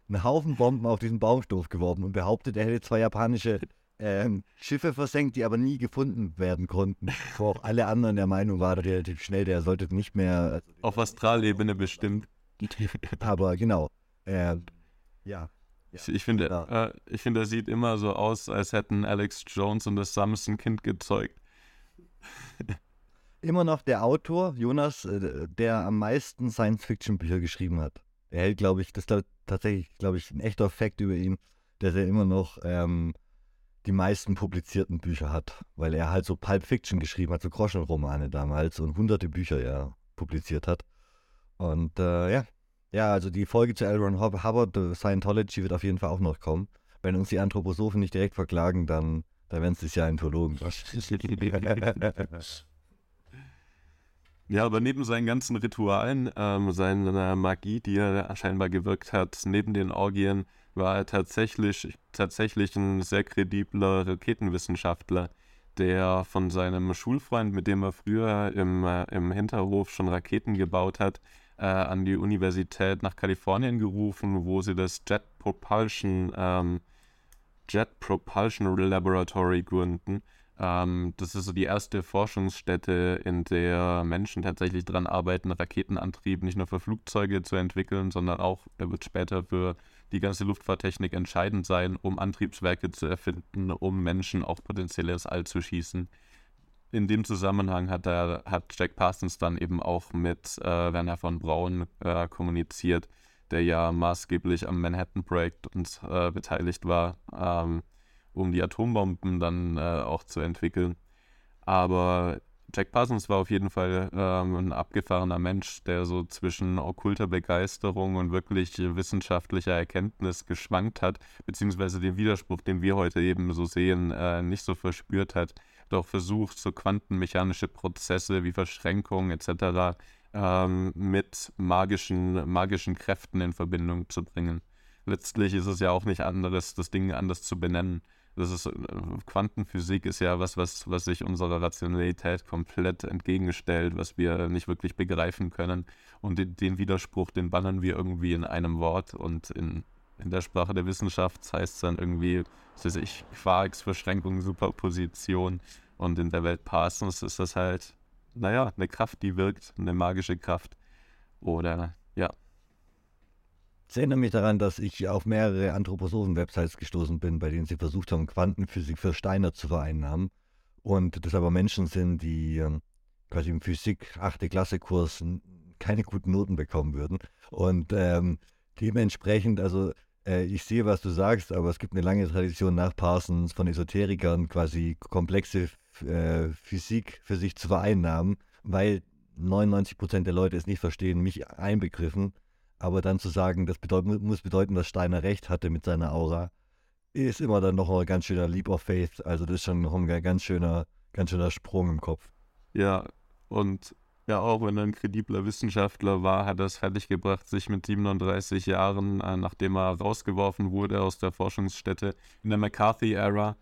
einen Haufen Bomben auf diesen Baumstumpf geworfen und behauptet, er hätte zwei japanische ähm, Schiffe versenkt, die aber nie gefunden werden konnten. Wo auch alle anderen der Meinung waren, relativ schnell, der sollte nicht mehr. Also, auf Astralebene bestimmt. Aber genau. Äh, ja. Ich, ich, finde, ja. äh, ich finde, er sieht immer so aus, als hätten Alex Jones und das Samson Kind gezeugt. immer noch der Autor, Jonas, äh, der am meisten Science-Fiction-Bücher geschrieben hat. Er hält, glaube ich, das ist tatsächlich, glaube ich, ein echter Fakt über ihn, dass er immer noch ähm, die meisten publizierten Bücher hat, weil er halt so Pulp Fiction geschrieben hat, so Groschenromane damals und hunderte Bücher ja publiziert hat. Und äh, ja, ja, also die Folge zu L. Ron Hubbard, Scientology, wird auf jeden Fall auch noch kommen. Wenn uns die Anthroposophen nicht direkt verklagen, dann, dann werden es ja Scientologen. Ja, aber neben seinen ganzen Ritualen, ähm, seiner Magie, die er scheinbar gewirkt hat, neben den Orgien, war er tatsächlich, tatsächlich ein sehr kredibler Raketenwissenschaftler, der von seinem Schulfreund, mit dem er früher im, äh, im Hinterhof schon Raketen gebaut hat, äh, an die Universität nach Kalifornien gerufen, wo sie das Jet Propulsion, ähm, Jet Propulsion Laboratory gründen ähm, das ist so die erste Forschungsstätte, in der Menschen tatsächlich daran arbeiten, Raketenantrieb nicht nur für Flugzeuge zu entwickeln, sondern auch, der wird später für die ganze Luftfahrttechnik entscheidend sein, um Antriebswerke zu erfinden, um Menschen auch potenziell ins All zu schießen. In dem Zusammenhang hat, er, hat Jack Parsons dann eben auch mit äh, Werner von Braun äh, kommuniziert, der ja maßgeblich am Manhattan-Projekt äh, beteiligt war. Ähm, um die Atombomben dann äh, auch zu entwickeln. Aber Jack Parsons war auf jeden Fall ähm, ein abgefahrener Mensch, der so zwischen okkulter Begeisterung und wirklich wissenschaftlicher Erkenntnis geschwankt hat, beziehungsweise den Widerspruch, den wir heute eben so sehen, äh, nicht so verspürt hat, doch versucht, so quantenmechanische Prozesse wie Verschränkung etc. Ähm, mit magischen, magischen Kräften in Verbindung zu bringen. Letztlich ist es ja auch nicht anderes, das Ding anders zu benennen. Das ist, äh, Quantenphysik ist ja was, was, was sich unserer Rationalität komplett entgegenstellt, was wir nicht wirklich begreifen können. Und den, den Widerspruch, den bannern wir irgendwie in einem Wort und in, in der Sprache der Wissenschaft heißt es dann irgendwie, was weiß ich, Quarks, Verschränkung, Superposition. Und in der Welt Parsons ist das halt, naja, eine Kraft, die wirkt, eine magische Kraft. Oder ja, ich erinnere mich daran, dass ich auf mehrere Anthroposophen-Websites gestoßen bin, bei denen sie versucht haben, Quantenphysik für Steiner zu vereinnahmen. Und das aber Menschen sind, die ähm, quasi im Physik 8. Klasse-Kurs keine guten Noten bekommen würden. Und ähm, dementsprechend, also äh, ich sehe, was du sagst, aber es gibt eine lange Tradition nach Parsons von Esoterikern, quasi komplexe äh, Physik für sich zu vereinnahmen, weil 99 Prozent der Leute es nicht verstehen, mich einbegriffen aber dann zu sagen, das bedeut, muss bedeuten, dass Steiner recht hatte mit seiner Aura, ist immer dann noch ein ganz schöner Leap of Faith. Also das ist schon noch ein ganz schöner, ganz schöner Sprung im Kopf. Ja, und ja, auch wenn er ein kredibler Wissenschaftler war, hat er es fertiggebracht, sich mit 37 Jahren, äh, nachdem er rausgeworfen wurde aus der Forschungsstätte in der McCarthy-Ära,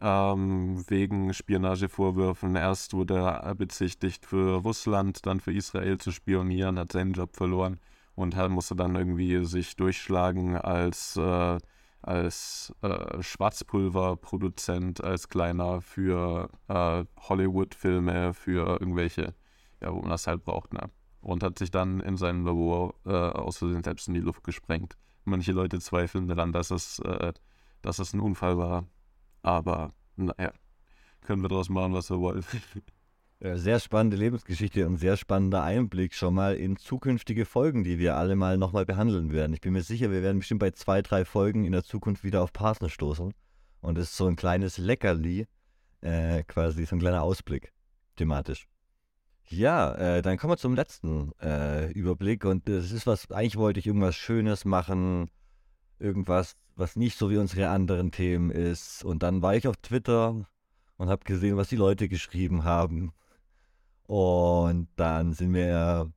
ähm, wegen Spionagevorwürfen. Erst wurde er bezichtigt, für Russland, dann für Israel zu spionieren, hat seinen Job verloren und musste dann irgendwie sich durchschlagen als, äh, als äh, Schwarzpulverproduzent, als kleiner für äh, Hollywood-Filme, für irgendwelche, ja, wo man das halt braucht, ne? Und hat sich dann in seinem Labor äh, aus Versehen selbst in die Luft gesprengt. Manche Leute zweifeln daran, dass es, äh, dass es ein Unfall war. Aber naja, können wir daraus machen, was wir wollen. Sehr spannende Lebensgeschichte und sehr spannender Einblick schon mal in zukünftige Folgen, die wir alle mal nochmal behandeln werden. Ich bin mir sicher, wir werden bestimmt bei zwei, drei Folgen in der Zukunft wieder auf Partner stoßen. Und es ist so ein kleines Leckerli, äh, quasi so ein kleiner Ausblick, thematisch. Ja, äh, dann kommen wir zum letzten äh, Überblick und das ist was, eigentlich wollte ich irgendwas Schönes machen, irgendwas, was nicht so wie unsere anderen Themen ist. Und dann war ich auf Twitter und habe gesehen, was die Leute geschrieben haben. Und dann sind wir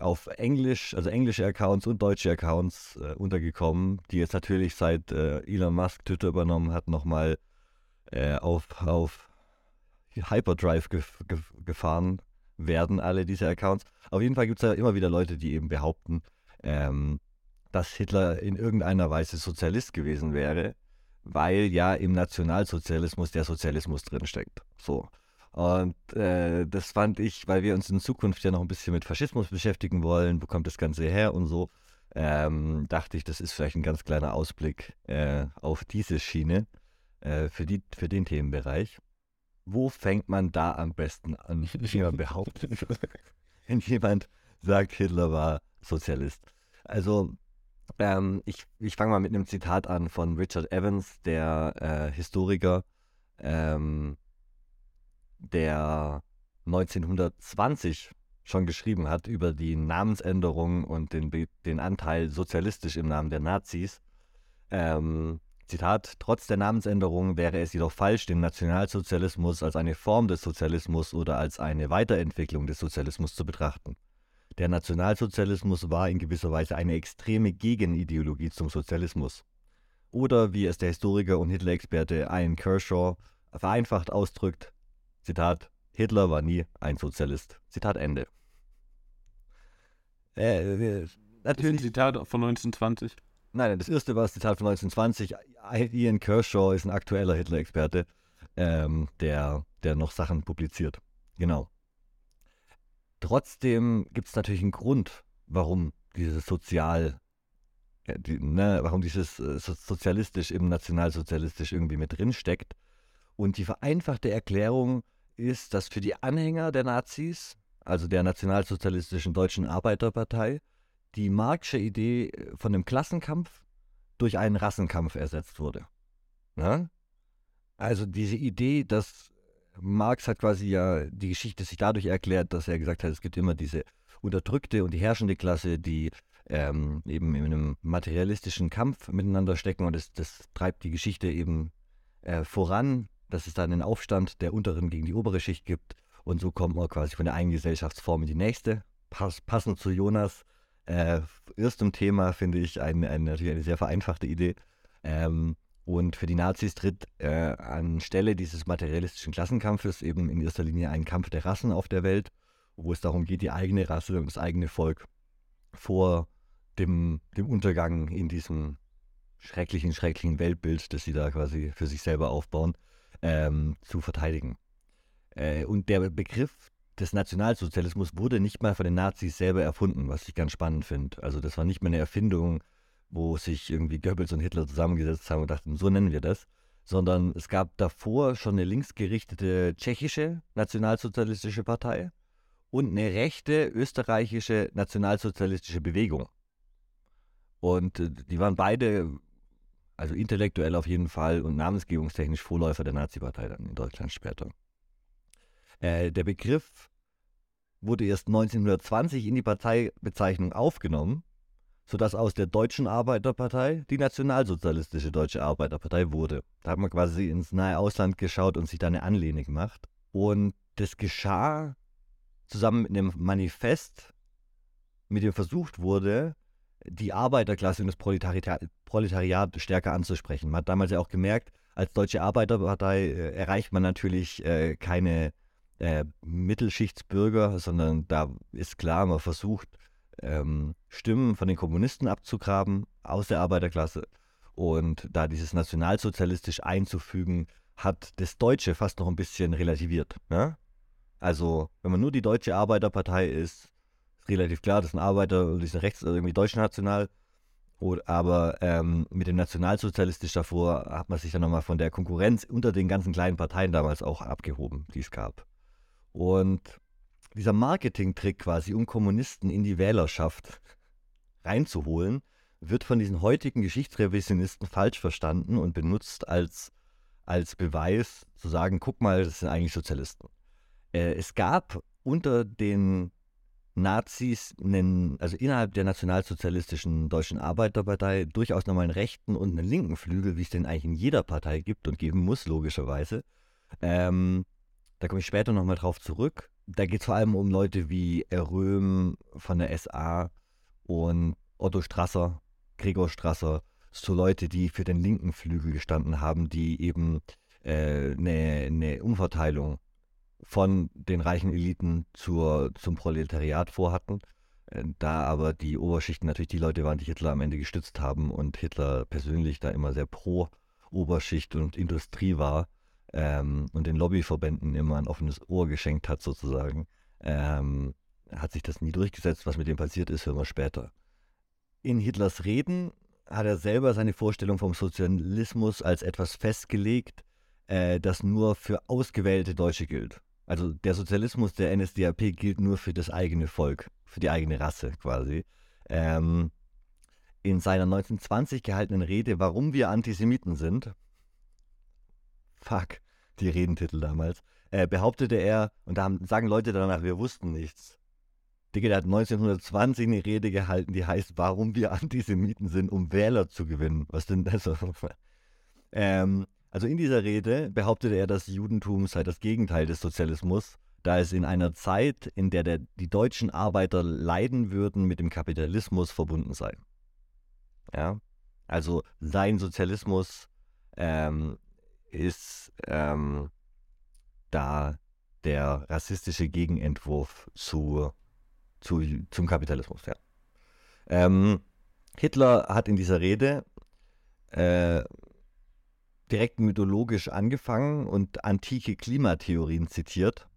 auf Englisch, also englische Accounts und deutsche Accounts äh, untergekommen, die jetzt natürlich seit äh, Elon Musk Twitter übernommen hat, nochmal äh, auf, auf Hyperdrive gef gef gefahren werden, alle diese Accounts. Auf jeden Fall gibt es ja immer wieder Leute, die eben behaupten, ähm, dass Hitler in irgendeiner Weise Sozialist gewesen wäre, weil ja im Nationalsozialismus der Sozialismus drinsteckt. So. Und äh, das fand ich, weil wir uns in Zukunft ja noch ein bisschen mit Faschismus beschäftigen wollen, wo kommt das Ganze her und so, ähm, dachte ich, das ist vielleicht ein ganz kleiner Ausblick äh, auf diese Schiene äh, für, die, für den Themenbereich. Wo fängt man da am besten an, wie man behauptet, wenn jemand sagt, Hitler war Sozialist? Also, ähm, ich, ich fange mal mit einem Zitat an von Richard Evans, der äh, Historiker. Ähm, der 1920 schon geschrieben hat über die Namensänderung und den, den Anteil sozialistisch im Namen der Nazis. Ähm, Zitat, trotz der Namensänderung wäre es jedoch falsch, den Nationalsozialismus als eine Form des Sozialismus oder als eine Weiterentwicklung des Sozialismus zu betrachten. Der Nationalsozialismus war in gewisser Weise eine extreme Gegenideologie zum Sozialismus. Oder wie es der Historiker und Hitler-Experte Ian Kershaw vereinfacht ausdrückt, Zitat, Hitler war nie ein Sozialist. Zitat Ende. Äh, äh, natürlich. Zitat von 1920. Nein, das erste war das Zitat von 1920. Ian Kershaw ist ein aktueller Hitler-Experte, ähm, der, der noch Sachen publiziert. Genau. Trotzdem gibt es natürlich einen Grund, warum dieses Sozial, äh, die, ne, warum dieses äh, sozialistisch im nationalsozialistisch irgendwie mit drin steckt. Und die vereinfachte Erklärung ist, dass für die Anhänger der Nazis, also der nationalsozialistischen Deutschen Arbeiterpartei, die Marxische Idee äh, von dem Klassenkampf durch einen Rassenkampf ersetzt wurde. Ja? Also diese Idee, dass Marx hat quasi ja die Geschichte sich dadurch erklärt, dass er gesagt hat, es gibt immer diese unterdrückte und die herrschende Klasse, die ähm, eben in einem materialistischen Kampf miteinander stecken und das, das treibt die Geschichte eben äh, voran dass es dann einen Aufstand der unteren gegen die obere Schicht gibt. Und so kommt man quasi von der einen Gesellschaftsform in die nächste. Pass, passend zu Jonas äh, erstem Thema finde ich eine, eine, natürlich eine sehr vereinfachte Idee. Ähm, und für die Nazis tritt äh, anstelle dieses materialistischen Klassenkampfes eben in erster Linie ein Kampf der Rassen auf der Welt, wo es darum geht, die eigene Rasse und das eigene Volk vor dem, dem Untergang in diesem schrecklichen, schrecklichen Weltbild, das sie da quasi für sich selber aufbauen, ähm, zu verteidigen. Äh, und der Begriff des Nationalsozialismus wurde nicht mal von den Nazis selber erfunden, was ich ganz spannend finde. Also das war nicht mal eine Erfindung, wo sich irgendwie Goebbels und Hitler zusammengesetzt haben und dachten, so nennen wir das, sondern es gab davor schon eine linksgerichtete tschechische nationalsozialistische Partei und eine rechte österreichische nationalsozialistische Bewegung. Und äh, die waren beide also intellektuell auf jeden Fall und namensgebungstechnisch Vorläufer der Nazi-Partei dann in Deutschland später. Äh, der Begriff wurde erst 1920 in die Parteibezeichnung aufgenommen, sodass aus der Deutschen Arbeiterpartei die Nationalsozialistische Deutsche Arbeiterpartei wurde. Da hat man quasi ins nahe Ausland geschaut und sich da eine Anlehne gemacht. Und das geschah zusammen mit einem Manifest, mit dem versucht wurde, die Arbeiterklasse und das Proletariat, stärker anzusprechen. Man hat damals ja auch gemerkt, als Deutsche Arbeiterpartei äh, erreicht man natürlich äh, keine äh, Mittelschichtsbürger, sondern da ist klar, man versucht, ähm, Stimmen von den Kommunisten abzugraben aus der Arbeiterklasse. und da dieses nationalsozialistisch einzufügen, hat das Deutsche fast noch ein bisschen relativiert. Ne? Also, wenn man nur die Deutsche Arbeiterpartei ist, ist relativ klar, das sind Arbeiter, die sind rechts, also irgendwie deutschnational. Oder, aber ähm, mit dem Nationalsozialistisch davor hat man sich dann nochmal von der Konkurrenz unter den ganzen kleinen Parteien damals auch abgehoben, die es gab. Und dieser Marketing-Trick quasi, um Kommunisten in die Wählerschaft reinzuholen, wird von diesen heutigen Geschichtsrevisionisten falsch verstanden und benutzt als, als Beweis zu sagen, guck mal, das sind eigentlich Sozialisten. Äh, es gab unter den Nazis, einen, also innerhalb der nationalsozialistischen Deutschen Arbeiterpartei, durchaus nochmal einen rechten und einen linken Flügel, wie es den eigentlich in jeder Partei gibt und geben muss, logischerweise. Ähm, da komme ich später nochmal drauf zurück. Da geht es vor allem um Leute wie Röhm von der SA und Otto Strasser, Gregor Strasser, so Leute, die für den linken Flügel gestanden haben, die eben äh, eine, eine Umverteilung von den reichen Eliten zur, zum Proletariat vorhatten. Äh, da aber die Oberschichten natürlich die Leute waren, die Hitler am Ende gestützt haben und Hitler persönlich da immer sehr pro Oberschicht und Industrie war ähm, und den Lobbyverbänden immer ein offenes Ohr geschenkt hat sozusagen, ähm, hat sich das nie durchgesetzt. Was mit dem passiert ist, hören wir später. In Hitlers Reden hat er selber seine Vorstellung vom Sozialismus als etwas festgelegt, äh, das nur für ausgewählte Deutsche gilt. Also der Sozialismus der NSDAP gilt nur für das eigene Volk, für die eigene Rasse quasi. Ähm, in seiner 1920 gehaltenen Rede, warum wir Antisemiten sind, fuck, die Redentitel damals, äh, behauptete er, und da sagen Leute danach, wir wussten nichts. Digga, der hat 1920 eine Rede gehalten, die heißt, warum wir Antisemiten sind, um Wähler zu gewinnen. Was denn das? ähm, also in dieser Rede behauptete er, das Judentum sei das Gegenteil des Sozialismus, da es in einer Zeit, in der, der die deutschen Arbeiter leiden würden, mit dem Kapitalismus verbunden sei. Ja, also sein Sozialismus ähm, ist ähm, da der rassistische Gegenentwurf zu zu, zum Kapitalismus. Ja. Ähm, Hitler hat in dieser Rede äh, direkt mythologisch angefangen und antike Klimatheorien zitiert.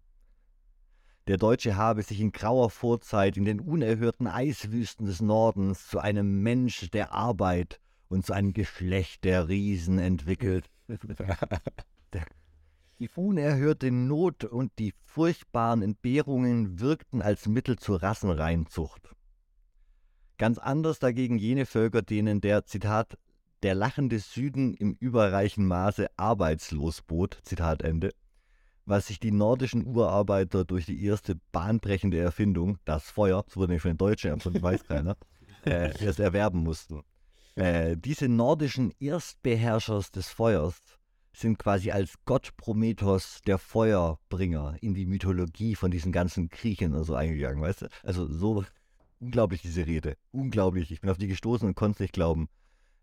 Der Deutsche habe sich in grauer Vorzeit in den unerhörten Eiswüsten des Nordens zu einem Mensch der Arbeit und zu einem Geschlecht der Riesen entwickelt. der die unerhörte Not und die furchtbaren Entbehrungen wirkten als Mittel zur Rassenreinzucht. Ganz anders dagegen jene Völker, denen der, Zitat, der lachende Süden im überreichen Maße arbeitslos bot, Zitat Ende, was sich die nordischen Urarbeiter durch die erste bahnbrechende Erfindung, das Feuer, das wurde nicht von den Deutschen, von weiß keiner, äh, erst erwerben mussten. Äh, diese nordischen Erstbeherrschers des Feuers sind quasi als Gott Prometheus, der Feuerbringer, in die Mythologie von diesen ganzen Griechen und so eingegangen, weißt du? Also so unglaublich diese Rede. Unglaublich. Ich bin auf die gestoßen und konnte es nicht glauben.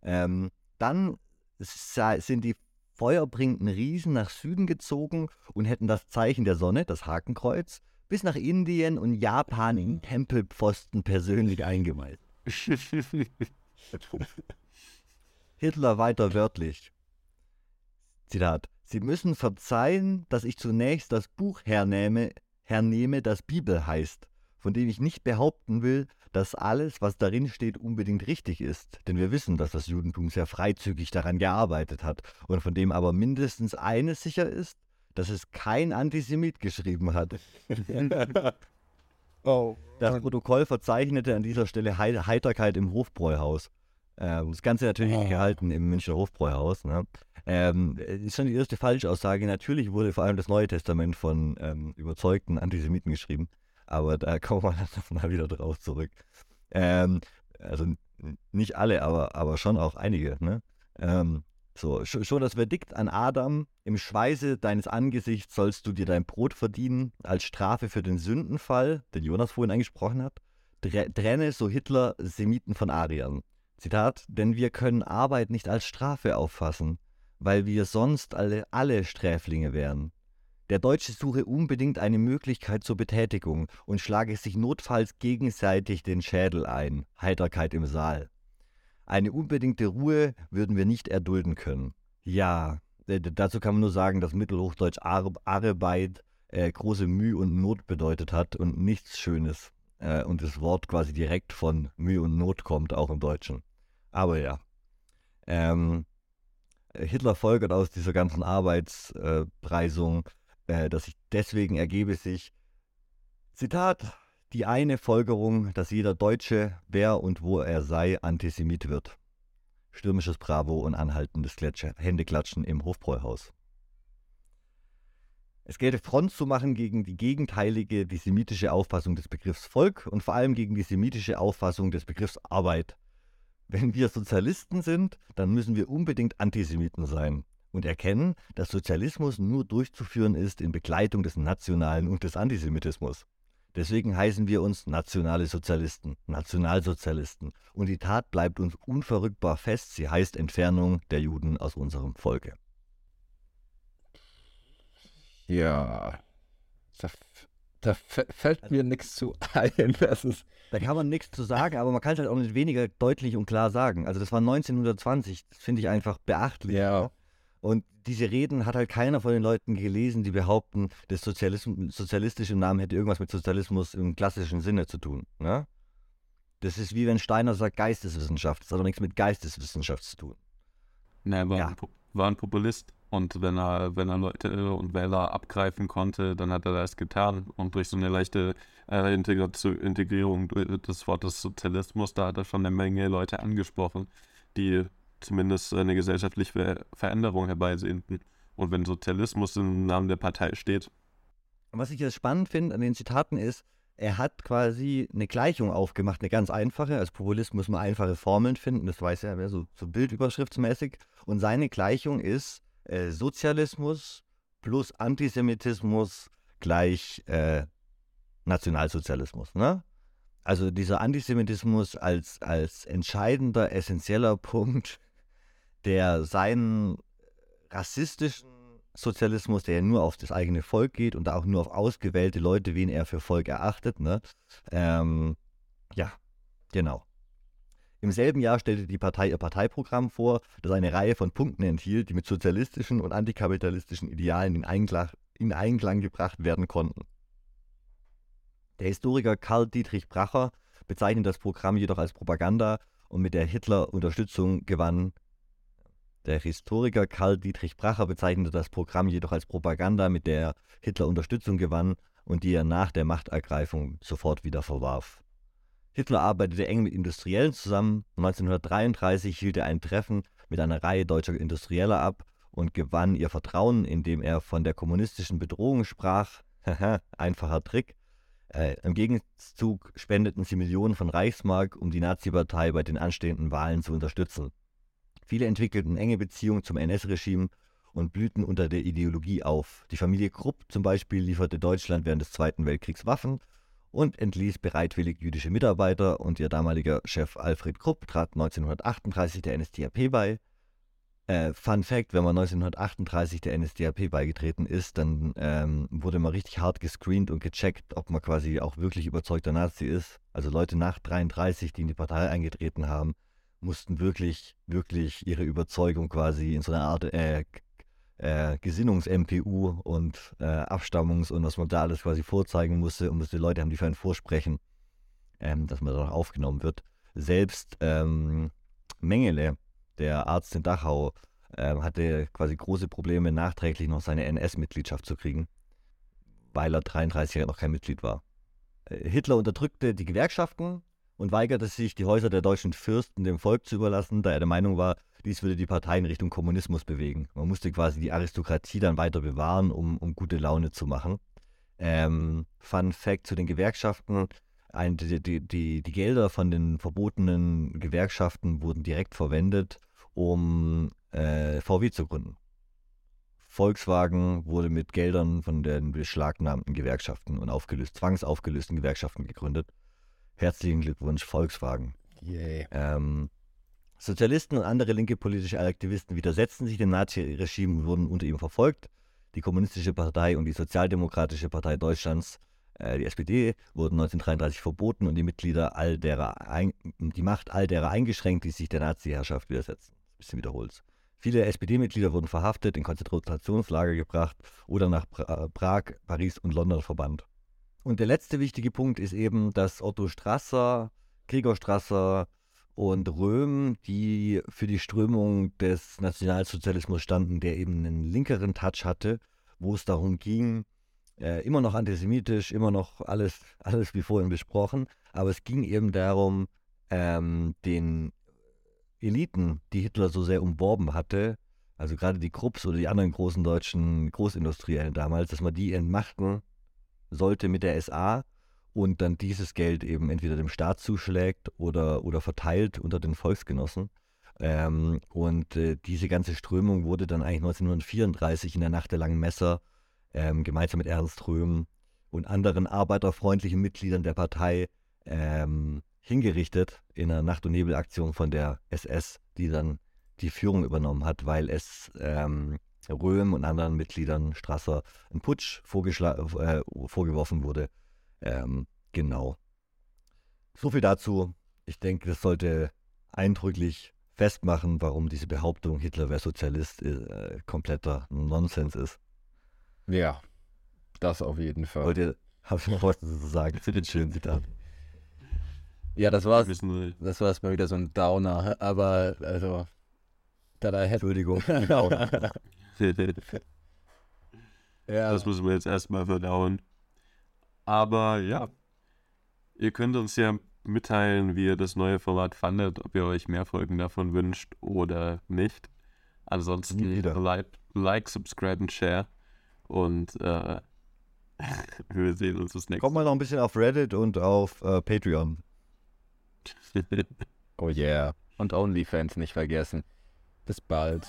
Ähm, dann sind die feuerbringenden Riesen nach Süden gezogen und hätten das Zeichen der Sonne, das Hakenkreuz, bis nach Indien und Japan in Tempelpfosten persönlich eingemeißelt. Hitler weiter wörtlich. Zitat, Sie müssen verzeihen, dass ich zunächst das Buch hernehme, hernehme, das Bibel heißt, von dem ich nicht behaupten will, dass alles, was darin steht, unbedingt richtig ist, denn wir wissen, dass das Judentum sehr freizügig daran gearbeitet hat und von dem aber mindestens eines sicher ist, dass es kein Antisemit geschrieben hat. oh. Das Protokoll verzeichnete an dieser Stelle Heiterkeit im Hofbräuhaus. Ähm, das Ganze natürlich oh. gehalten im Münchner Hofbräuhaus. Ne? Ähm, ist schon die erste Falschaussage. Natürlich wurde vor allem das Neue Testament von ähm, überzeugten Antisemiten geschrieben, aber da kommen wir dann mal wieder drauf zurück. Ähm, also nicht alle, aber, aber schon auch einige. Ne? So, schon das Verdikt an Adam, im Schweiße deines Angesichts sollst du dir dein Brot verdienen, als Strafe für den Sündenfall, den Jonas vorhin angesprochen hat, trenne so Hitler Semiten von Ariern. Zitat, denn wir können Arbeit nicht als Strafe auffassen, weil wir sonst alle, alle Sträflinge wären. Der Deutsche suche unbedingt eine Möglichkeit zur Betätigung und schlage sich notfalls gegenseitig den Schädel ein. Heiterkeit im Saal. Eine unbedingte Ruhe würden wir nicht erdulden können. Ja, äh, dazu kann man nur sagen, dass Mittelhochdeutsch Ar Arbeit äh, große Mühe und Not bedeutet hat und nichts Schönes. Äh, und das Wort quasi direkt von Mühe und Not kommt, auch im Deutschen. Aber ja. Ähm, Hitler folgert aus dieser ganzen Arbeitspreisung, äh, dass sich deswegen ergebe sich, Zitat, die eine Folgerung, dass jeder Deutsche, wer und wo er sei, Antisemit wird. Stürmisches Bravo und anhaltendes Händeklatschen im Hofbräuhaus. Es gelte Front zu machen gegen die gegenteilige, die semitische Auffassung des Begriffs Volk und vor allem gegen die semitische Auffassung des Begriffs Arbeit. Wenn wir Sozialisten sind, dann müssen wir unbedingt Antisemiten sein und erkennen, dass Sozialismus nur durchzuführen ist in Begleitung des Nationalen und des Antisemitismus. Deswegen heißen wir uns nationale Sozialisten, Nationalsozialisten. Und die Tat bleibt uns unverrückbar fest, sie heißt Entfernung der Juden aus unserem Volke. Ja, da, da fällt mir nichts zu ein. Da kann man nichts zu sagen, aber man kann es halt auch nicht weniger deutlich und klar sagen. Also das war 1920, das finde ich einfach beachtlich. Ja. Ne? Und diese Reden hat halt keiner von den Leuten gelesen, die behaupten, das sozialistische Namen hätte irgendwas mit Sozialismus im klassischen Sinne zu tun. Ne? Das ist wie wenn Steiner sagt Geisteswissenschaft. Das hat doch nichts mit Geisteswissenschaft zu tun. Ne, er war, ja. ein, war ein Populist. Und wenn er, wenn er Leute und Wähler abgreifen konnte, dann hat er das getan. Und durch so eine leichte äh, Integrierung des Wortes Sozialismus, da hat er schon eine Menge Leute angesprochen, die zumindest eine gesellschaftliche Veränderung herbeisehnten. Und wenn Sozialismus im Namen der Partei steht. Was ich jetzt spannend finde an den Zitaten ist, er hat quasi eine Gleichung aufgemacht, eine ganz einfache. Als Populist muss man einfache Formeln finden, das weiß er, so, so bildüberschriftsmäßig. Und seine Gleichung ist äh, Sozialismus plus Antisemitismus gleich äh, Nationalsozialismus. Ne? Also dieser Antisemitismus als, als entscheidender, essentieller Punkt, der seinen rassistischen Sozialismus, der ja nur auf das eigene Volk geht und auch nur auf ausgewählte Leute, wen er für Volk erachtet, ne? Ähm, ja, genau. Im selben Jahr stellte die Partei ihr Parteiprogramm vor, das eine Reihe von Punkten enthielt, die mit sozialistischen und antikapitalistischen Idealen in Einklang, in Einklang gebracht werden konnten. Der Historiker Karl Dietrich Bracher bezeichnet das Programm jedoch als Propaganda und mit der Hitler Unterstützung gewann. Der Historiker Karl Dietrich Bracher bezeichnete das Programm jedoch als Propaganda, mit der Hitler Unterstützung gewann und die er nach der Machtergreifung sofort wieder verwarf. Hitler arbeitete eng mit Industriellen zusammen. 1933 hielt er ein Treffen mit einer Reihe deutscher Industrieller ab und gewann ihr Vertrauen, indem er von der kommunistischen Bedrohung sprach. Einfacher Trick. Äh, Im Gegenzug spendeten sie Millionen von Reichsmark, um die Nazi-Partei bei den anstehenden Wahlen zu unterstützen. Viele entwickelten enge Beziehungen zum NS-Regime und blühten unter der Ideologie auf. Die Familie Krupp zum Beispiel lieferte Deutschland während des Zweiten Weltkriegs Waffen und entließ bereitwillig jüdische Mitarbeiter und ihr damaliger Chef Alfred Krupp trat 1938 der NSDAP bei. Äh, Fun Fact, wenn man 1938 der NSDAP beigetreten ist, dann ähm, wurde man richtig hart gescreent und gecheckt, ob man quasi auch wirklich überzeugter Nazi ist. Also Leute nach 33, die in die Partei eingetreten haben, mussten wirklich, wirklich ihre Überzeugung quasi in so einer Art äh, äh, Gesinnungs-MPU und äh, Abstammungs- und was man da alles quasi vorzeigen musste und musste Leute haben, die für einen vorsprechen, ähm, dass man da aufgenommen wird. Selbst ähm, Mengele, der Arzt in Dachau, äh, hatte quasi große Probleme, nachträglich noch seine NS-Mitgliedschaft zu kriegen, weil er 33 Jahre noch kein Mitglied war. Äh, Hitler unterdrückte die Gewerkschaften und weigerte sich, die Häuser der deutschen Fürsten dem Volk zu überlassen, da er der Meinung war, dies würde die Partei in Richtung Kommunismus bewegen. Man musste quasi die Aristokratie dann weiter bewahren, um, um gute Laune zu machen. Ähm, Fun Fact zu den Gewerkschaften. Ein, die, die, die, die Gelder von den verbotenen Gewerkschaften wurden direkt verwendet, um äh, VW zu gründen. Volkswagen wurde mit Geldern von den beschlagnahmten Gewerkschaften und aufgelöst, zwangsaufgelösten Gewerkschaften gegründet. Herzlichen Glückwunsch, Volkswagen. Yeah. Ähm, Sozialisten und andere linke politische Aktivisten widersetzten sich dem Nazi-Regime und wurden unter ihm verfolgt. Die Kommunistische Partei und die Sozialdemokratische Partei Deutschlands Äh, die SPD wurde 1933 verboten und die Mitglieder all derer ein, die Macht all derer eingeschränkt, die sich der Nazi-Herrschaft widersetzen. Ein bisschen wiederholt. Viele SPD-Mitglieder wurden verhaftet, in Konzentrationslager gebracht oder nach pra Prag, Paris und London verbannt. Und der letzte wichtige Punkt ist eben, dass Otto Strasser, Gregor Strasser und Röhm, die für die Strömung des Nationalsozialismus standen, der eben einen linkeren Touch hatte, wo es darum ging, äh, immer noch antisemitisch, immer noch alles, alles wie vorhin besprochen, aber es ging eben darum, ähm, den Eliten, die Hitler so sehr umworben hatte, also gerade die Krupps oder die anderen großen deutschen Großindustriellen damals, dass man die entmachten sollte mit der SA und dann dieses Geld eben entweder dem Staat zuschlägt oder, oder verteilt unter den Volksgenossen. Ähm, und äh, diese ganze Strömung wurde dann eigentlich 1934 in der Nacht der langen Messer ähm, gemeinsam mit Ernst Röhm und anderen arbeiterfreundlichen Mitgliedern der Partei ähm, hingerichtet in einer Nacht- und Nebelaktion von der SS, die dann die Führung übernommen hat, weil es ähm, Röhm und anderen Mitgliedern Strasser ein Putsch äh, vorgeworfen wurde. Ähm, genau. So viel dazu. Ich denke, das sollte eindrücklich festmachen, warum diese Behauptung, Hitler wäre Sozialist, äh, kompletter Nonsens ist. Ja, das auf jeden Fall. Wollt ihr, habe ich noch was zu sagen zu den schönen Zitaten? Ja, das war's. Das war erstmal wieder so ein Downer, aber also. Da da Entschuldigung. ja. Das müssen wir jetzt erstmal verdauen. Aber ja, ihr könnt uns ja mitteilen, wie ihr das neue Format fandet, ob ihr euch mehr Folgen davon wünscht oder nicht. Ansonsten like, like, subscribe und share. Und äh, wir sehen uns das nächste Mal. Kommt mal noch ein bisschen auf Reddit und auf äh, Patreon. oh yeah. Und OnlyFans nicht vergessen. Bis bald.